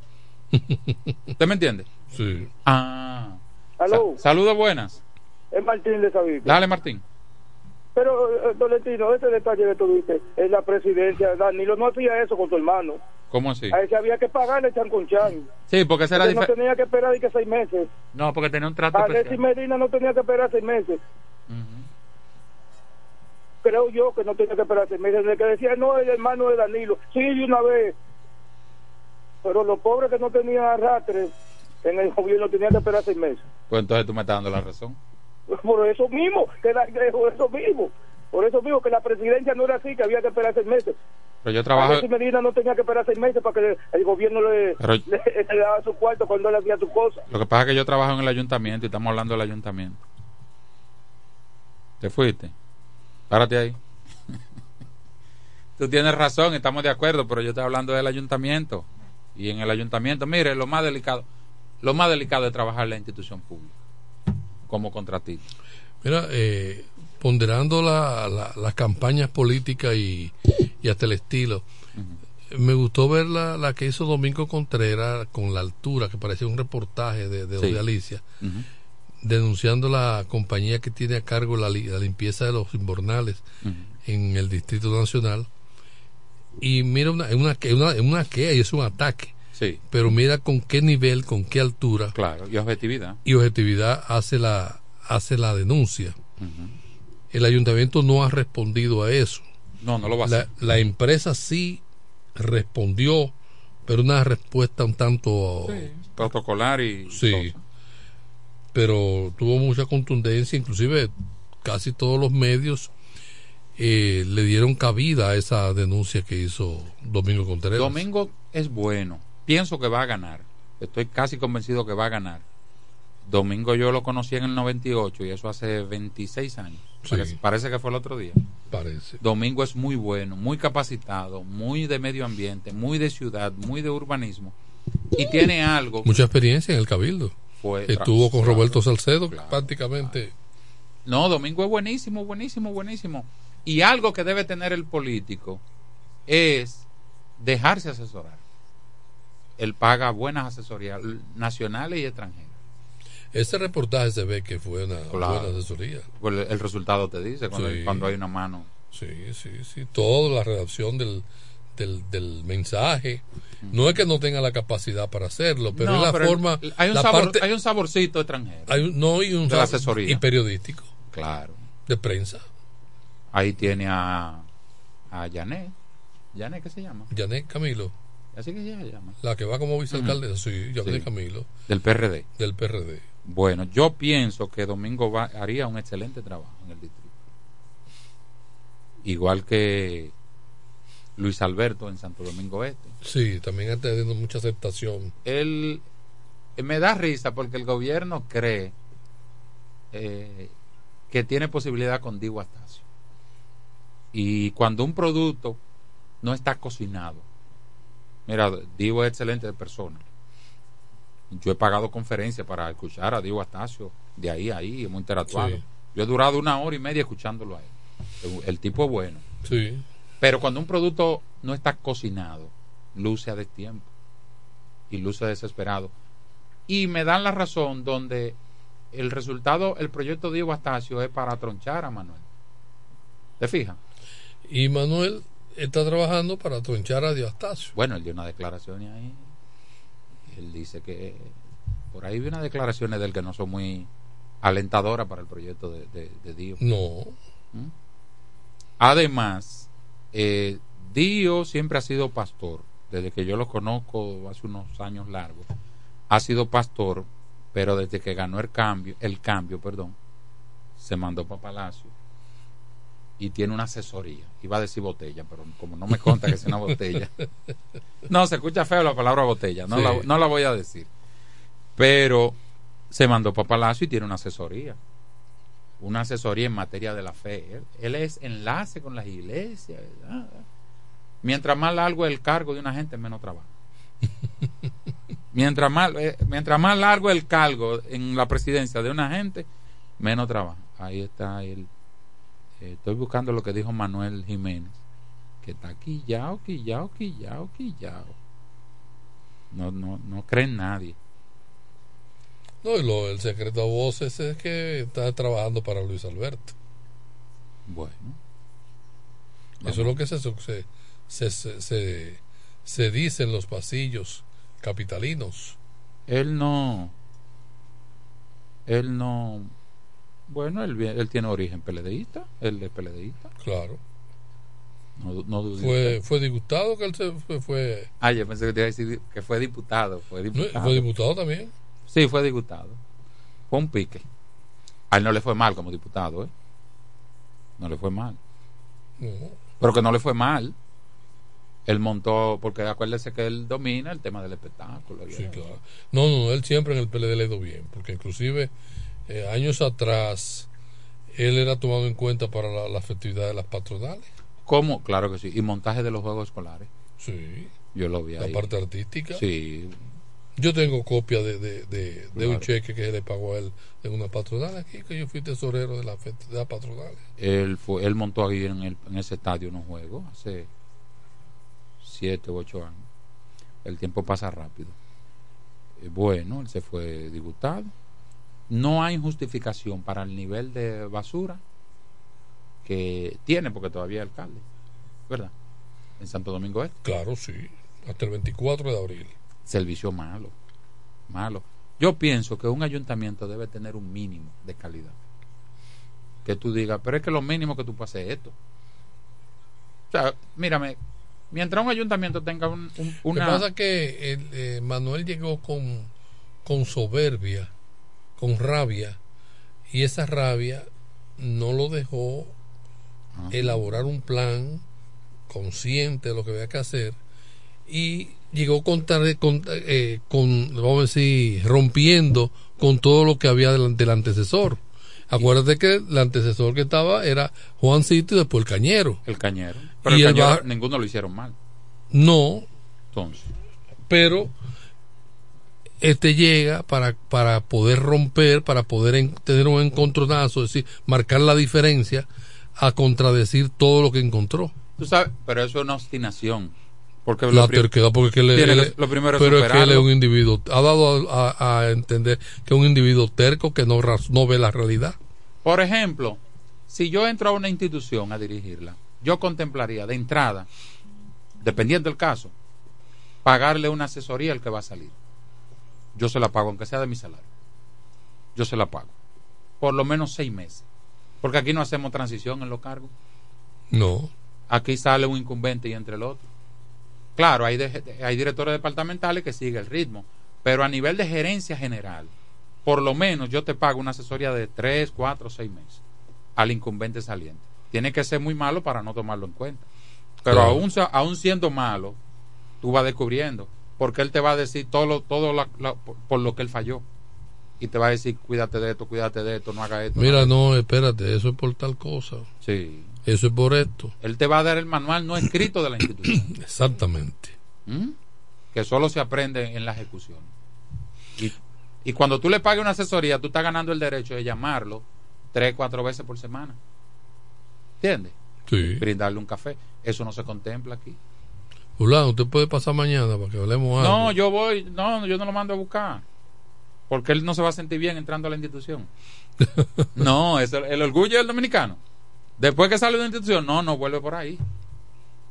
(laughs) ¿Usted me entiende? Sí. Ah. Sa- saludos buenas. Es Martín de Sabito. Dale, Martín. Pero, eh, Tolentino, ese detalle que tuviste es la presidencia. Danilo no hacía eso con tu hermano. ¿Cómo así? A ese había que pagarle chan con chan. Sí, porque esa era no tenía que esperar de que seis meses. No, porque tenía un trato Alexis. Medina no tenía que esperar seis meses. Creo yo que no tenía que esperar seis meses. El que decía, no, el hermano de Danilo. Sí, de una vez. Pero los pobres que no tenían arrastre en el gobierno tenían que esperar seis meses. Pues entonces tú me estás dando la razón. (laughs) Por eso mismo, que la- por eso mismo. Por eso mismo que la presidencia no era así, que había que esperar seis meses. Pero yo trabajo. Alexis Medina no tenía que esperar seis meses para que el gobierno le, Pero- (laughs) le- le daba su cuarto cuando él hacía sus cosas. Lo que pasa es que yo trabajo en el ayuntamiento y estamos hablando del ayuntamiento. ¿Te fuiste? Párate ahí. (laughs) Tú tienes razón, estamos de acuerdo, pero yo estoy hablando del ayuntamiento. Y en el ayuntamiento, mire, lo más delicado, lo más delicado es trabajar en la institución pública como contratista. Mira, eh, ponderando la- la- las campañas políticas y, y hasta el estilo, me gustó ver la, la que hizo Domingo Contreras con la altura, que parecía un reportaje de, de, Sí. de Alicia, denunciando la compañía que tiene a cargo la, li- la limpieza de los invernales en el Distrito Nacional. Y mira, una, una, que- una, una que es un ataque. Sí. Pero mira con qué nivel, con qué altura Claro, y objetividad. y objetividad hace la, hace la denuncia. El ayuntamiento no ha respondido a eso. No, no lo va a la, hacer. la empresa sí respondió, pero una respuesta un tanto... Protocolar y. Sí. Pero tuvo mucha contundencia, inclusive casi todos los medios eh, le dieron cabida a esa denuncia que hizo Domingo Contreras. Domingo es bueno. Pienso que va a ganar. Estoy casi convencido que va a ganar. Domingo yo lo conocí en el 98 y eso hace 26 años. Sí. Parece, parece que fue el otro día. Parece. Domingo es muy bueno, muy capacitado, muy de medio ambiente, muy de ciudad, muy de urbanismo. Y tiene algo. Mucha experiencia en el Cabildo. Fue- Estuvo con Roberto Salcedo claro, prácticamente. No, Domingo es buenísimo, buenísimo, buenísimo. Y algo que debe tener el político es dejarse asesorar. Él paga buenas asesorías nacionales y extranjeras. Ese reportaje se ve que fue una Claro. buena asesoría. Pues el- resultado te dice cuando, Sí. cuando hay una mano. Sí, sí, sí. Toda la redacción del, del, del mensaje. No es que no tenga la capacidad para hacerlo, pero No, es la pero forma. hay, un la sabor- parte- hay un saborcito extranjero. hay un- no, y un de la asesoría. Y periodístico. Claro. De prensa. Ahí tiene a, a Janet. ¿Janet qué se llama? Janet Camilo. Así que ella se llama. La que va como vicealcaldesa, Ujú. sí, Janet Sí. Camilo. Del PRD. Del PRD. Bueno, yo pienso que Domingo va- haría un excelente trabajo en el distrito. Igual que Luis Alberto en Santo Domingo Este. Sí, también está teniendo mucha aceptación. Él eh, me da risa porque el gobierno cree eh, que tiene posibilidad con Diego Astacio. Y cuando un producto no está cocinado, mira, Diego es excelente persona. Yo he pagado conferencias para escuchar a Diego Astacio de ahí a ahí, hemos interactuado. Sí. Yo he durado una hora y media escuchándolo a él. El, tipo es bueno. Sí. Pero cuando un producto no está cocinado, luce a destiempo y luce desesperado. Y me dan la razón donde el resultado, el proyecto de Diego Astacio es para tronchar a Manuel. ¿Te fijas? Y Manuel está trabajando para tronchar a Diastacio. Bueno, él dio una declaración ahí. Él dice que por ahí vi unas declaraciones de él que no son muy alentadoras para el proyecto de, de, de Dio. No. ¿Mm? Además, eh, Dio siempre ha sido pastor. Desde que yo lo conozco hace unos años largos, ha sido pastor pero desde que ganó el cambio, el cambio, perdón, se mandó para Palacio y tiene una asesoría. Iba a decir botella, pero como no me conta que es una botella. (laughs) No, se escucha feo la palabra botella, no, Sí. la, no la voy a decir. Pero se mandó para Palacio y tiene una asesoría. Una asesoría en materia de la fe. Él, él es enlace con las iglesias. ¿verdad? Mientras más largo el cargo de una gente, menos trabajo. (laughs) mientras, más, eh, mientras más largo el cargo en la presidencia de una gente, menos trabajo. Ahí está el. Eh, estoy buscando lo que dijo Manuel Jiménez, que está quillao, quillao, quillao, quillao. No, no, no cree en nadie. No, y lo, el secreto a voces es que está trabajando para Luis Alberto. Bueno. Eso es lo que se, se, se, se, se- se dice en los pasillos capitalinos. Él no. Él no. Bueno, él, él tiene origen peledeísta. Él es peledeísta. Claro. No, no. Fue, fue diputado que él se fue, fue, Ah, yo pensé que te iba a decir que fue diputado. Fue no, diputado. fue diputado también. Sí, fue diputado. Fue un pique. A él no le fue mal como diputado, ¿eh? No le fue mal. No. Pero que no le fue mal. Él montó, porque acuérdese que él domina el tema del espectáculo. Sí, claro. No, no, él siempre en el PLD le ha ido bien, porque inclusive eh, años atrás él era tomado en cuenta para la, la festividad de las patronales. ¿Cómo? Claro que sí. Y montaje de los juegos escolares. Sí. Yo lo vi La ahí. parte artística. Sí. Yo tengo copia de, de, de, de un cheque que se le pagó a él en una patronal aquí, que yo fui tesorero de la festividad patronal. Él, fue, él montó ahí en, el- en ese estadio unos juegos hace siete u ocho años. El tiempo pasa rápido. Eh, Bueno, él se fue diputado. No hay justificación para el nivel de basura que tiene, porque todavía es alcalde, ¿verdad? En Santo Domingo Este. Claro, sí. Hasta el 24 de abril. Servicio malo, malo. Yo pienso que un ayuntamiento debe tener un mínimo de calidad. Que tú digas, pero es que lo mínimo que tú hacer es esto. O sea, mírame, mientras un ayuntamiento tenga un, un- Lo que pasa es que el, eh, Manuel llegó con, con soberbia, con rabia, y esa rabia no lo dejó elaborar un plan consciente de lo que había que hacer y llegó con, con, eh, con, vamos a decir, rompiendo con todo lo que había del, del antecesor. Acuérdate que el antecesor que estaba era Juancito y después el Cañero. El cañero. Pero Y el el cañero, ninguno lo hicieron mal. No, Entonces, pero este llega para, para poder romper, para poder en- tener un encontronazo, es decir, marcar la diferencia a contradecir todo lo que encontró. tú sabes, pero eso es una obstinación. Porque La lo terquedad, porque él- que- lo primero es pero es que él es un individuo, ha dado a, a- a entender que es un individuo terco que no, no ve la realidad. Por ejemplo, si yo entro a una institución a dirigirla, yo contemplaría de entrada, dependiendo del caso, pagarle una asesoría al que va a salir. Yo se la pago, aunque sea de mi salario. Yo se la pago. Por lo menos seis meses. Porque aquí no hacemos transición en los cargos. No. Aquí sale un incumbente y entre el otro. Claro, hay, de- hay directores departamentales que siguen el ritmo, pero a nivel de gerencia general, por lo menos yo te pago una asesoría de 3, 4, 6 meses al incumbente saliente. Tiene que ser muy malo para no tomarlo en cuenta. Pero Claro. aún, aún siendo malo, tú vas descubriendo, porque él te va a decir todo, lo, todo la- la- por, lo que él falló. Y te va a decir, cuídate de esto, cuídate de esto, no haga esto. Mira, no, espérate, eso es por tal cosa. Sí. Eso es por esto. Él te va a dar el manual no escrito de la institución. (coughs) Exactamente. ¿Mm? que solo se aprende en la ejecución. Y, y cuando tú le pagues una asesoría, tú estás ganando el derecho de llamarlo tres, cuatro veces por semana. ¿Entiendes? Sí. Brindarle un café. Eso no se contempla aquí. Fulano, usted puede pasar mañana para que hablemos algo. No, yo voy, no, yo no lo mando a buscar. Porque él no se va a sentir bien entrando a la institución. (laughs) No, es el, el orgullo del dominicano. Después que sale de la institución, no, no vuelve por ahí.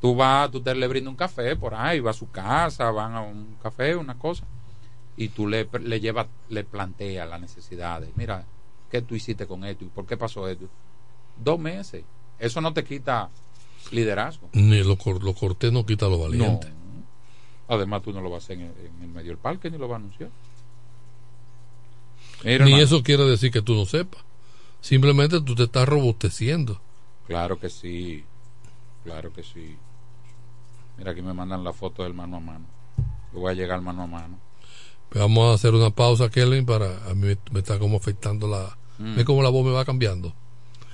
Tú vas, tú te le brindas un café por ahí, va a su casa, van a un café, una cosa. Y tú le, le llevas, le planteas las necesidades. Mira, ¿qué tú hiciste con esto? ¿Y por qué pasó esto? Dos meses. Eso no te quita liderazgo. Ni lo, lo cortés no quita lo valiente. Además, tú no lo vas a hacer en, en el medio del parque ni lo vas a anunciar. Mira, Ni hermano. eso quiere decir que tú no sepas. Simplemente tú te estás robusteciendo. Claro que sí. Claro que sí. Mira, aquí me mandan la foto del mano a mano. Yo voy a llegar mano a mano. Pues vamos a hacer una pausa, Kellen, para a mí me, está como afectando la... Mm. Ve cómo la voz me va cambiando.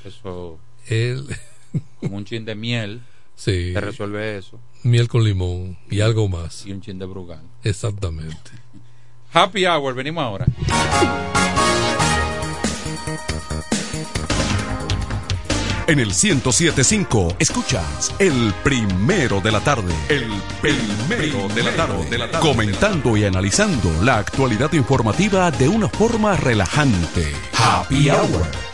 Eso, El, (laughs) como un chin de miel, sí, te resuelve eso. miel con limón y algo más. Y un chin de brugal. Exactamente. (laughs) Happy Hour, venimos ahora. En el 1075 escuchas el primero de la tarde. El primero de la tarde. De la tarde. Comentando y analizando la actualidad informativa de una forma relajante. Happy Hour.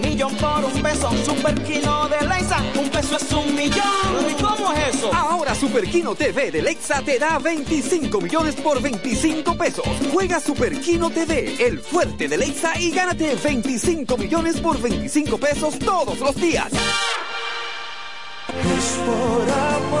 Millón por un peso. Superquino de Leisa, un peso es un millón. ¿Y cómo es eso? Ahora Superquino TV de Lexa te da 25 millones por 25 pesos. Juega Superquino TV, el fuerte de Lexa y gánate 25 millones por 25 pesos todos los días. Es por amor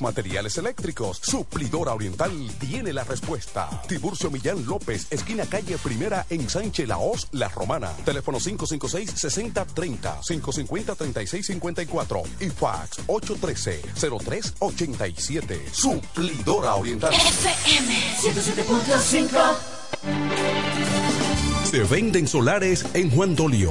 materiales eléctricos, Suplidora Oriental tiene la respuesta. Tiburcio Millán López, esquina calle Primera en Sánchez Laos, La Romana. Teléfono 556-6030, 550-3654 y fax 813-0387. Suplidora Oriental. FM 107.5. Se venden solares en Juan Dolio.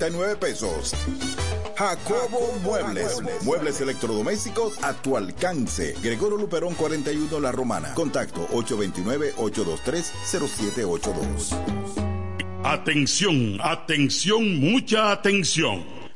12,339 pesos. Jacobo Muebles. Muebles electrodomésticos a tu alcance. Gregorio Luperón 41 La Romana. Contacto 829-823-0782. Atención, atención, mucha atención.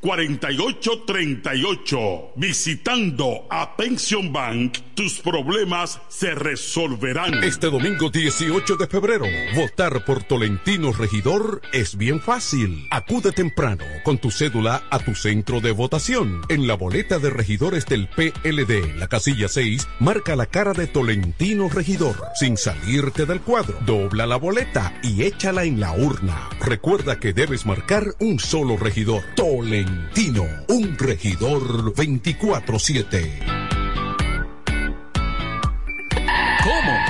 4838. Visitando a Pension Bank, tus problemas se resolverán. Este domingo 18 de febrero, votar por Tolentino Regidor es bien fácil. Acude temprano con tu cédula a tu centro de votación. En la boleta de regidores del PLD, la casilla 6, marca la cara de Tolentino Regidor. Sin salirte del cuadro, dobla la boleta y échala en la urna. Recuerda que debes marcar un solo regidor. Tolentino, un regidor 24-7.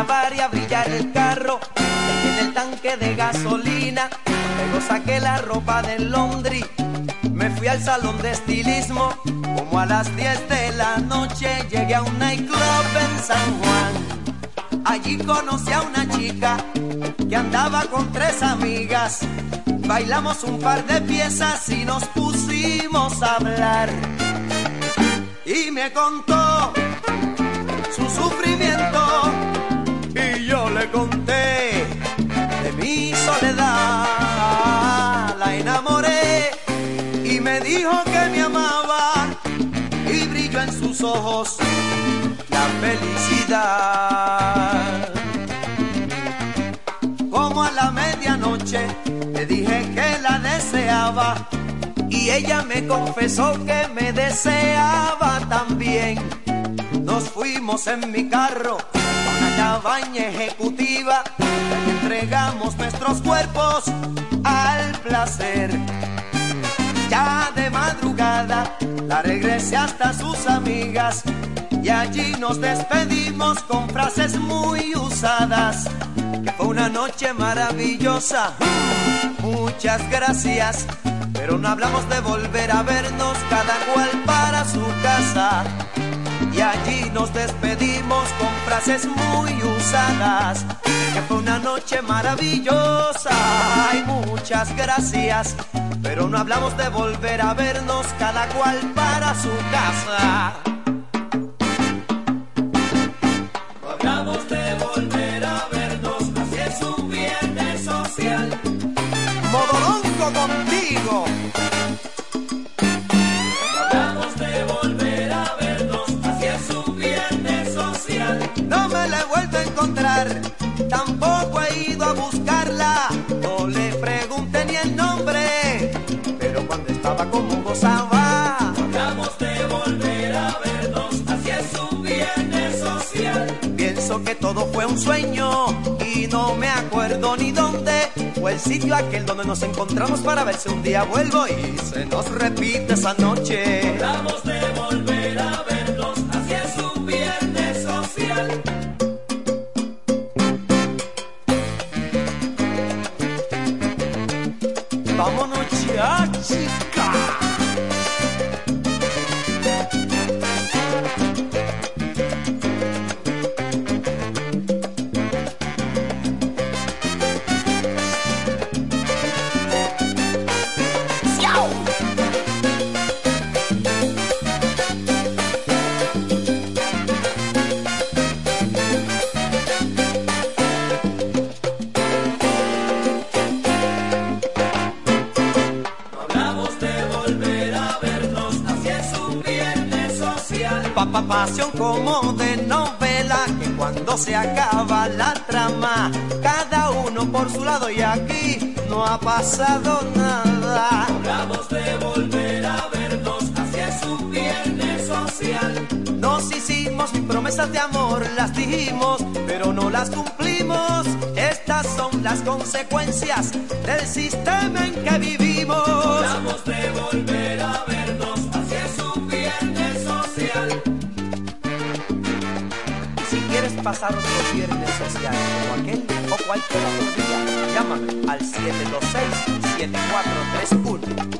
Lavar y a brillar el carro, en el tanque de gasolina, luego saqué la ropa del laundry, me fui al salón de estilismo, como a las 10 de la noche llegué a un nightclub en San Juan. Allí conocí a una chica que andaba con tres amigas. Bailamos un par de piezas y nos pusimos a hablar. Y me contó su sufrimiento le conté de mi soledad. La enamoré y me dijo que me amaba y brilló en sus ojos la felicidad. Como a la medianoche le dije que la deseaba y ella me confesó que me deseaba también. Nos fuimos en mi carro a una cabaña ejecutiva y entregamos nuestros cuerpos al placer. Ya de madrugada la regresé hasta sus amigas y allí nos despedimos con frases muy usadas. Que fue una noche maravillosa, muchas gracias. Pero no hablamos de volver a vernos, cada cual para su casa. Allí nos despedimos con frases muy usadas. Que fue una noche maravillosa, ay, muchas gracias. Pero no hablamos de volver a vernos, cada cual para su casa. cómo gozaba. Hablamos de volver a vernos, así es un viernes social. Pienso que todo fue un sueño y no me acuerdo ni dónde. Fue el sitio aquel donde nos encontramos para ver si un día vuelvo y se nos repite esa noche. Hablamos de volver a vernos, así es un viernes social. acaba la trama, cada uno por su lado y aquí no ha pasado nada. Hablamos de volver a vernos, así es un viernes social. Nos hicimos promesas de amor, las dijimos, pero no las cumplimos. Estas son las consecuencias del sistema en que vivimos. Hablamos de pasaros los viernes sociales como aquel o cualquier otro día. Llámame al 726-7431.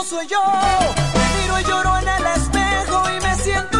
No soy yo, me miro y lloro en el espejo y me siento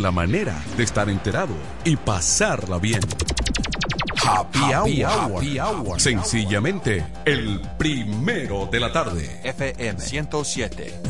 Sola manera de estar enterado y pasarla bien. Happy, hour. Happy Hour. Sencillamente, el primero de la tarde. FM 107.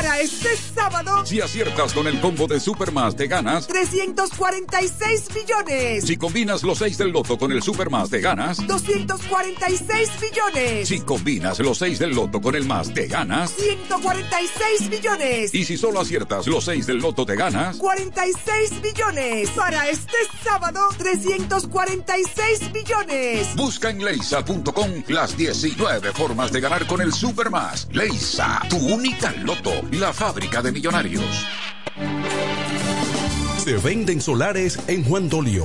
Para este sábado, Si aciertas con el combo de Supermas, te ganas. 346 millones. Si combinas los 6 del loto con el Supermas, te ganas. 246 millones. Si combinas los 6 del loto con el más, te ganas. 146 millones. Y si solo aciertas los 6 del loto, te ganas. 46 millones. Para este sábado, 346 millones. Busca en leisa.com las 19 formas de ganar con el Supermas. Leisa, tu única loto, la fábrica de millonarios. Se venden solares en Juan Dolio,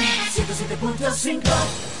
put us in.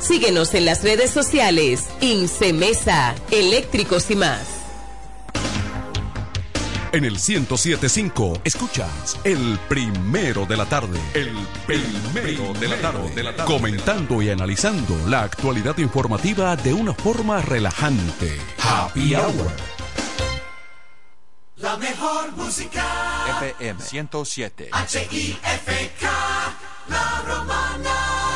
Síguenos en las redes sociales. Incemesa, eléctricos y más. En el 1075 escuchas el primero de la tarde. El primero de la tarde. Comentando y analizando la actualidad informativa de una forma relajante. Happy Hour. La mejor música. FM 107. H-I-F-K. La romana.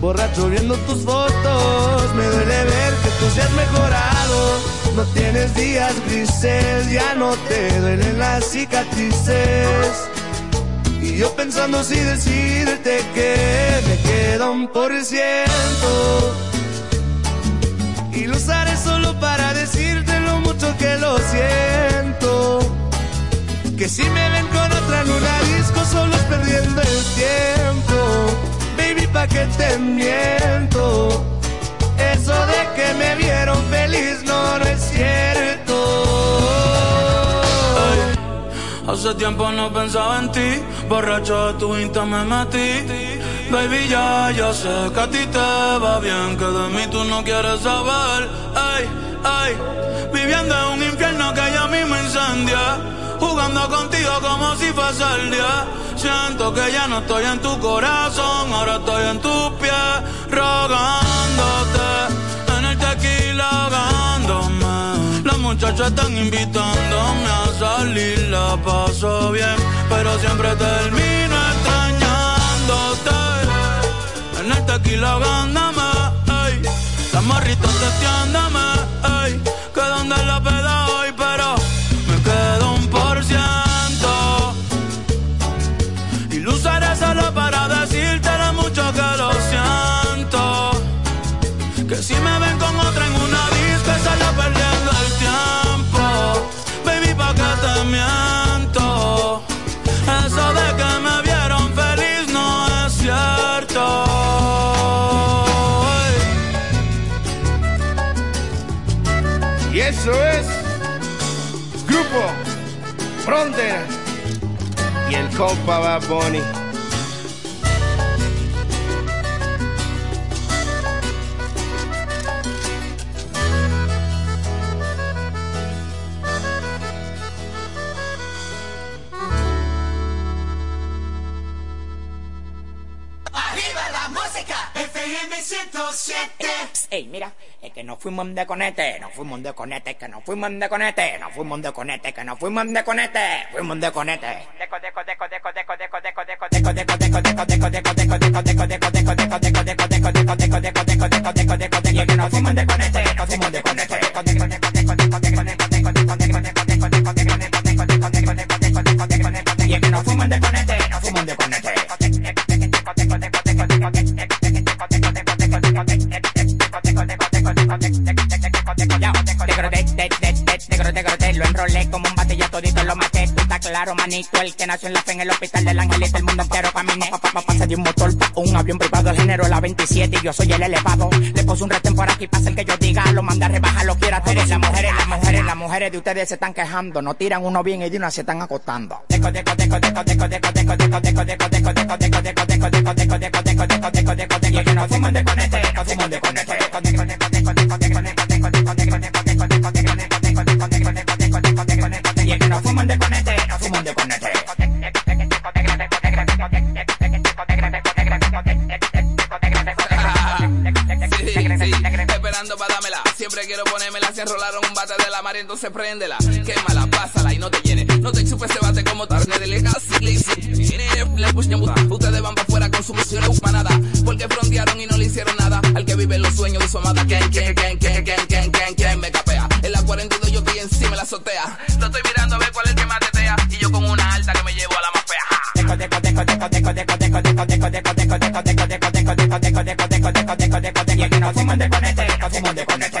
Borracho viendo tus fotos, me duele ver que tú seas mejorado. No tienes días grises, ya no te duelen las cicatrices. Y yo pensando si decirte que me queda un por ciento. Y lo usaré solo para decirte lo mucho que lo siento. Que si me ven con otra en una disco, solo es perdiendo el tiempo baby, pa' que te miento. Eso de que me vieron feliz no, no es cierto. Hace tiempo no pensaba en ti, borracho de tu insta me metí. Baby, ya, ya sé que a ti te va bien, que de mí tú no quieres saber. Ay, ay, viviendo en un infierno que ya mismo incendia. Jugando contigo como si fuese el día. Siento que ya no estoy en tu corazón, ahora estoy en tus pies, rogándote en el tequila ahogándome. Los muchachos están invitándome a salir, la paso bien, pero siempre termino extrañándote en el tequila ahogándome. ey. Las morritas testeándome, ey, que donde la peda Frontera y el compa Bad Bunny. Arriba la música, FM 107. Ey, mira, es que nos fuimos de conete, nos fuimos de conete, que nos fuimos de conete, nos fuimos de conete, que nos fuimos de conete, fuimos de conete. De conete, de de de de conete. Lo enrolé como un bate, todito lo maté. Tú estás claro, manito. El que nació en la fe en el hospital del angelito, el mundo entero caminé. Papá pasa de un motor pa' un avión privado. El género la 27 y yo soy el elevado. Le puse un retén por aquí, pasa el que yo diga. Lo manda a rebajar, lo quiera hacer. Las mujeres, las mujeres, las mujeres de ustedes se están quejando. No tiran uno bien y de una se están acostando. Deco, y que nos fuimos de conete, nos fuimos de conete. Sí, sí, esperando para dármela. Siempre quiero ponérmela. Se enrolaron un bate de la mar, entonces préndela. Quémala, pásala y no te llene. No te chupes ese bate como tarde de. Ustedes van para afuera con su misión manada. Porque frontearon y no le hicieron nada. Al que vive los sueños de su amada. ¿Quién, quién, quién, quién, quién, azotea. Lo estoy mirando a ver cuál es el que más tetea. Y yo con una alta que me llevo a la más fea. Y aquí no fuman de conete, no fuman de conete.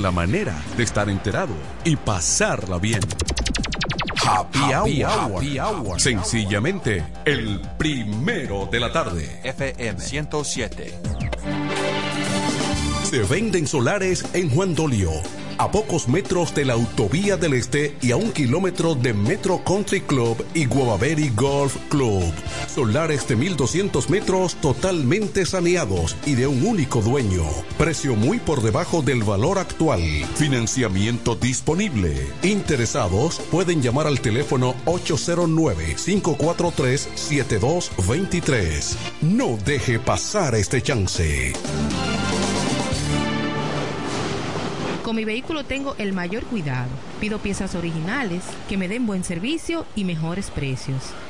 la manera de estar enterado y pasarla bien. Happy, happy, hour. Sencillamente, el primero de la tarde. FM 107. Se venden solares en Juan Dolio a pocos metros de la Autovía del Este y a un kilómetro de Metro Country Club y Guavaberi Golf Club. Solares de 1200 metros totalmente saneados y de un único dueño precio muy por debajo del valor actual. Financiamiento disponible. Interesados pueden llamar al teléfono 809-543-7223. No deje pasar este chance. Con mi vehículo tengo el mayor cuidado. Pido piezas originales que me den buen servicio y mejores precios.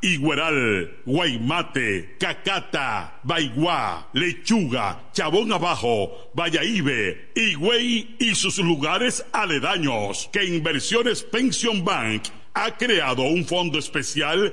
Igueral, Guaymate, Cacata, Baigua, Lechuga, Chabón Abajo, Vallaibe, Higüey y sus lugares aledaños que Inversiones Pension Bank ha creado un fondo especial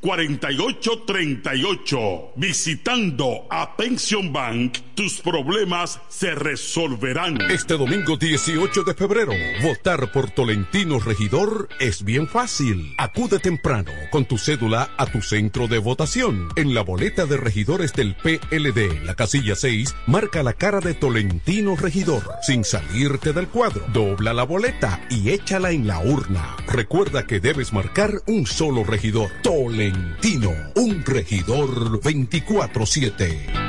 4838. Visitando a Pension Bank, tus problemas se resolverán. Este domingo 18 de febrero, votar por Tolentino Regidor es bien fácil. Acude temprano con tu cédula a tu centro de votación. En la boleta de regidores del PLD, la casilla 6, marca la cara de Tolentino Regidor, sin salirte del cuadro. Dobla la boleta y échala en la urna. Recuerda que debes marcar un solo regidor. Tolentino, un regidor 24-7.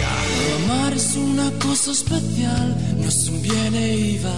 Amar es una cosa especial, no es un bien y va.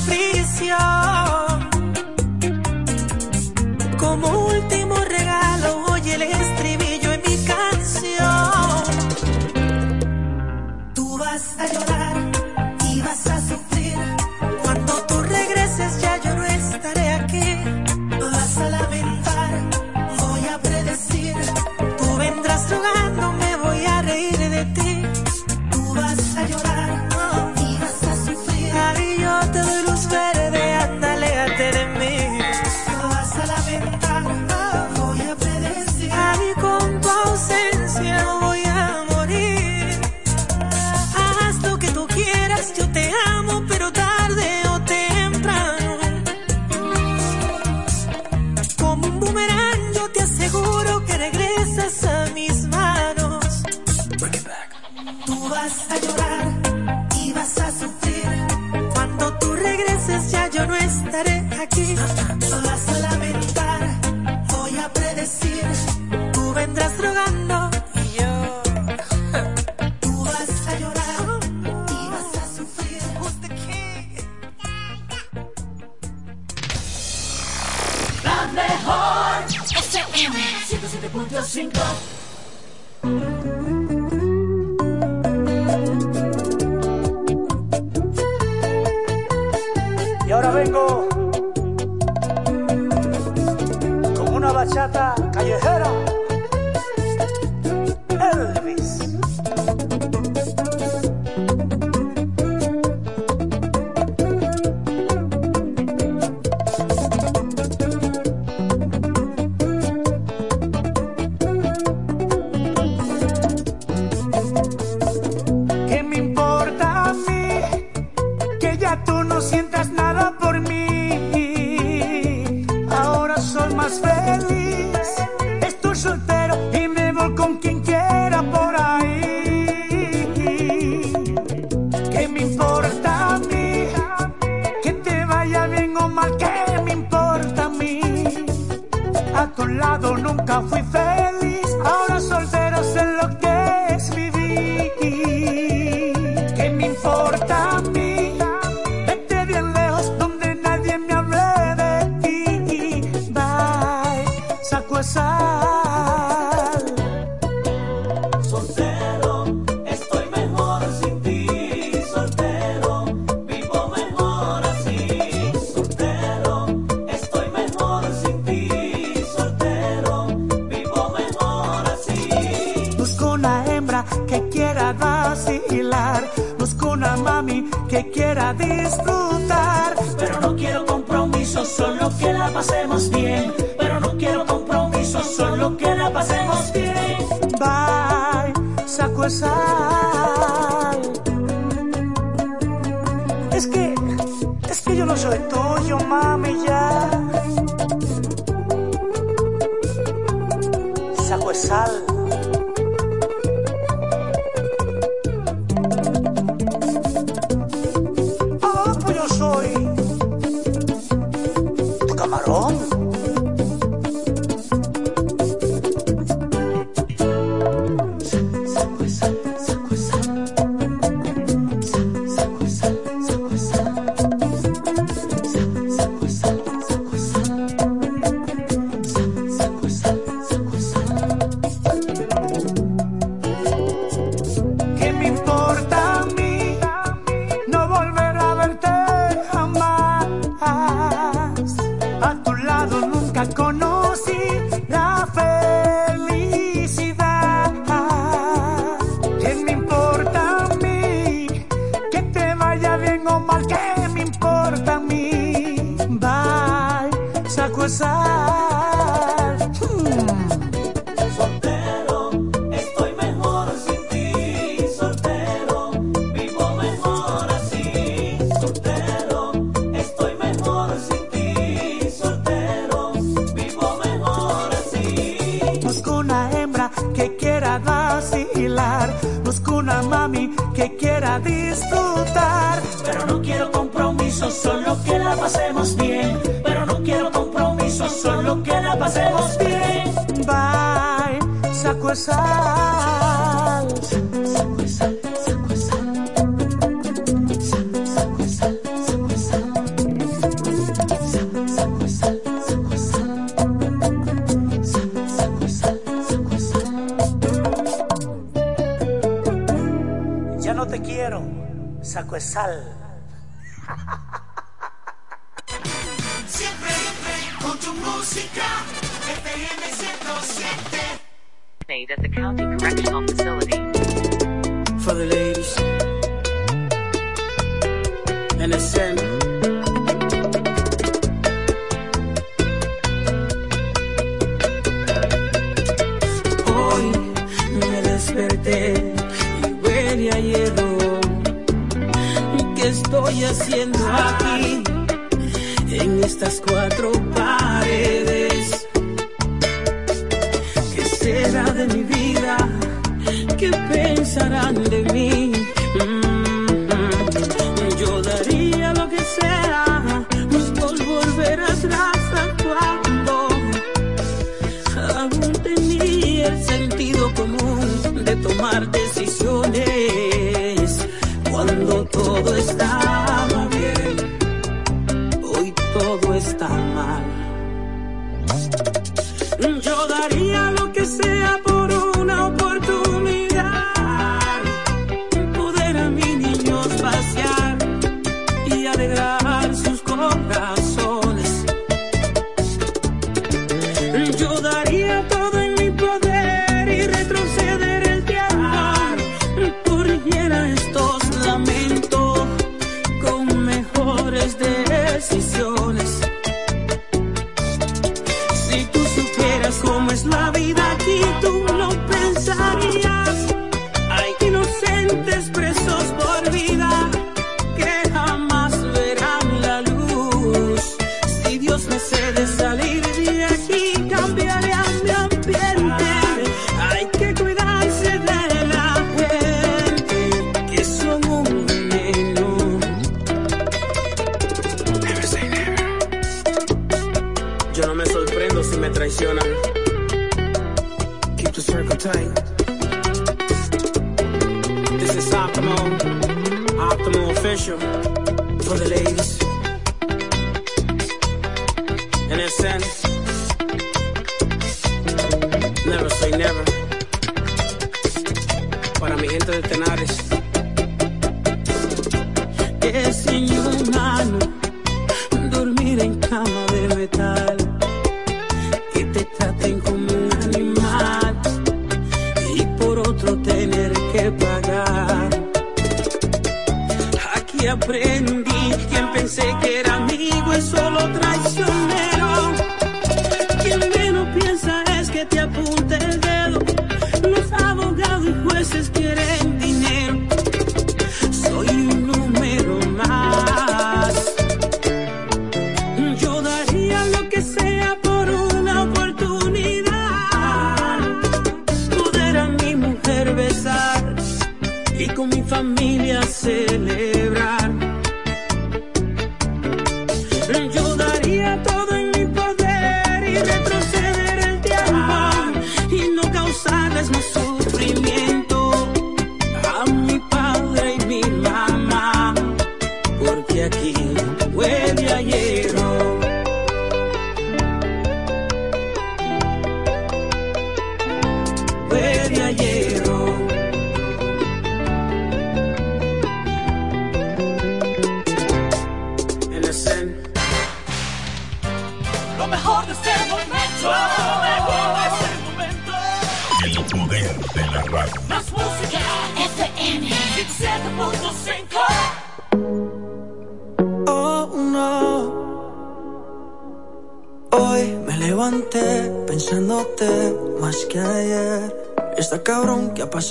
Prisión. Como último regalo, oye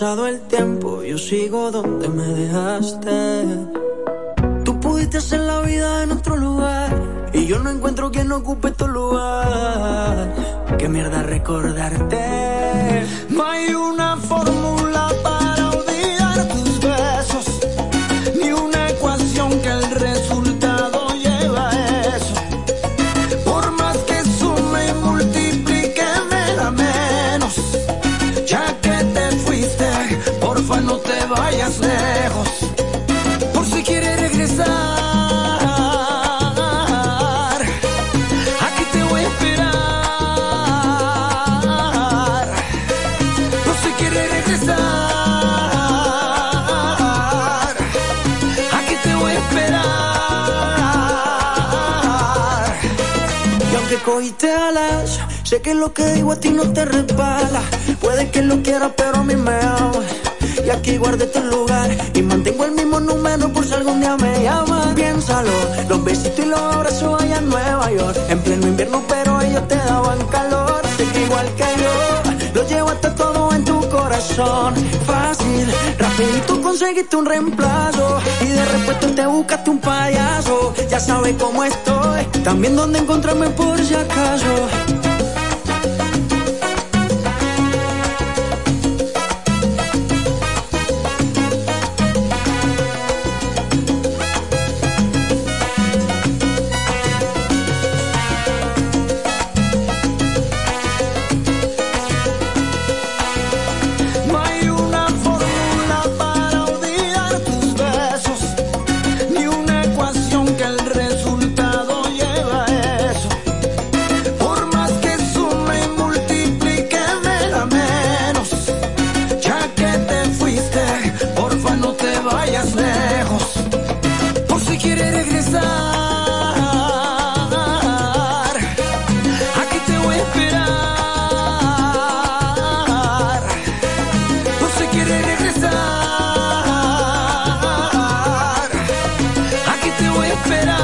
pasado que digo a ti no te resbala. Puede que lo quiera, pero a mí me ama. Y aquí guardé tu este lugar y mantengo el mismo número por si algún día me llamas. Piénsalo, los besitos y los abrazos allá en Nueva York. En pleno invierno, pero ellos te daban calor. Sé que igual que yo, lo llevo hasta todo en tu corazón. Fácil, rapidito conseguiste un reemplazo y de repente te buscaste un payaso. Ya sabes cómo estoy, también dónde encontrarme por si acaso. Esperar.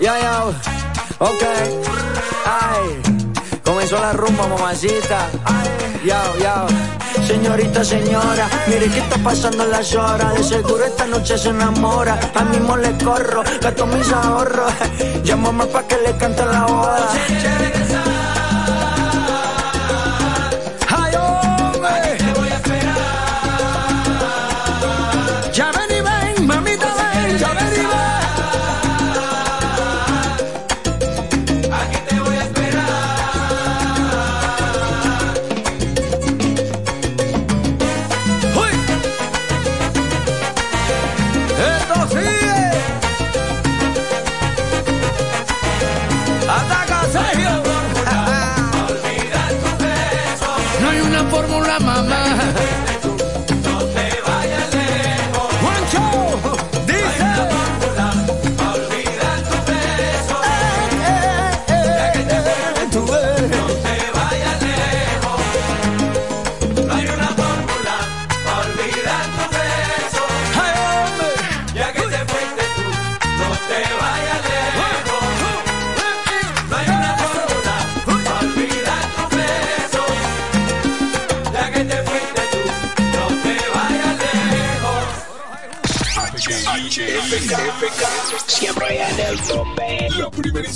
Ya, ya, ok. Ay, comenzó la rumba, mamacita. Ya, ya. Señorita, señora, mire que está pasando las horas. De seguro esta noche se enamora. A mismo le corro, gasto mis ahorros. Llámame pa' que le cante la boda.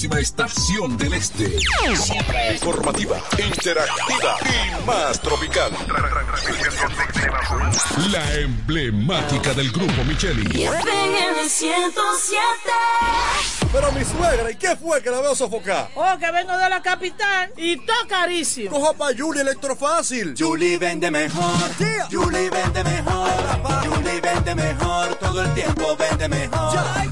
Estación del este. Siempre informativa, interactiva y más tropical. La emblemática del grupo Micheli. en el 107. Pero mi suegra, ¿y qué fue que la veo sofocar? Oh, que vengo de la capital y todo carísimo. Coja pa' Julie Electrofácil. Julie vende mejor. Julie vende mejor. Julie vende mejor. Todo el tiempo vende mejor. Ponte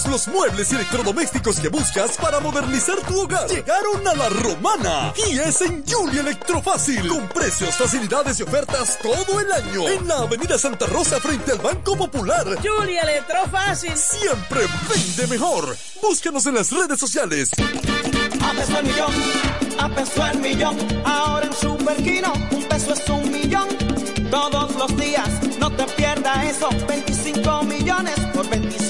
Todos los muebles y electrodomésticos que buscas para modernizar tu hogar llegaron a la romana. Y es en Julie Electrofácil. Con precios, facilidades y ofertas todo el año. En la Avenida Santa Rosa frente al Banco Popular. Julia Electrofácil. Siempre vende mejor. Búscanos en las redes sociales. A peso el millón, a peso el millón. Ahora en Superquino, un peso es un millón. Todos los días, no te pierdas eso. 25 millones por 25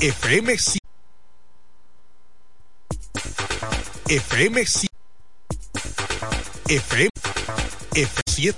FM FM FM F7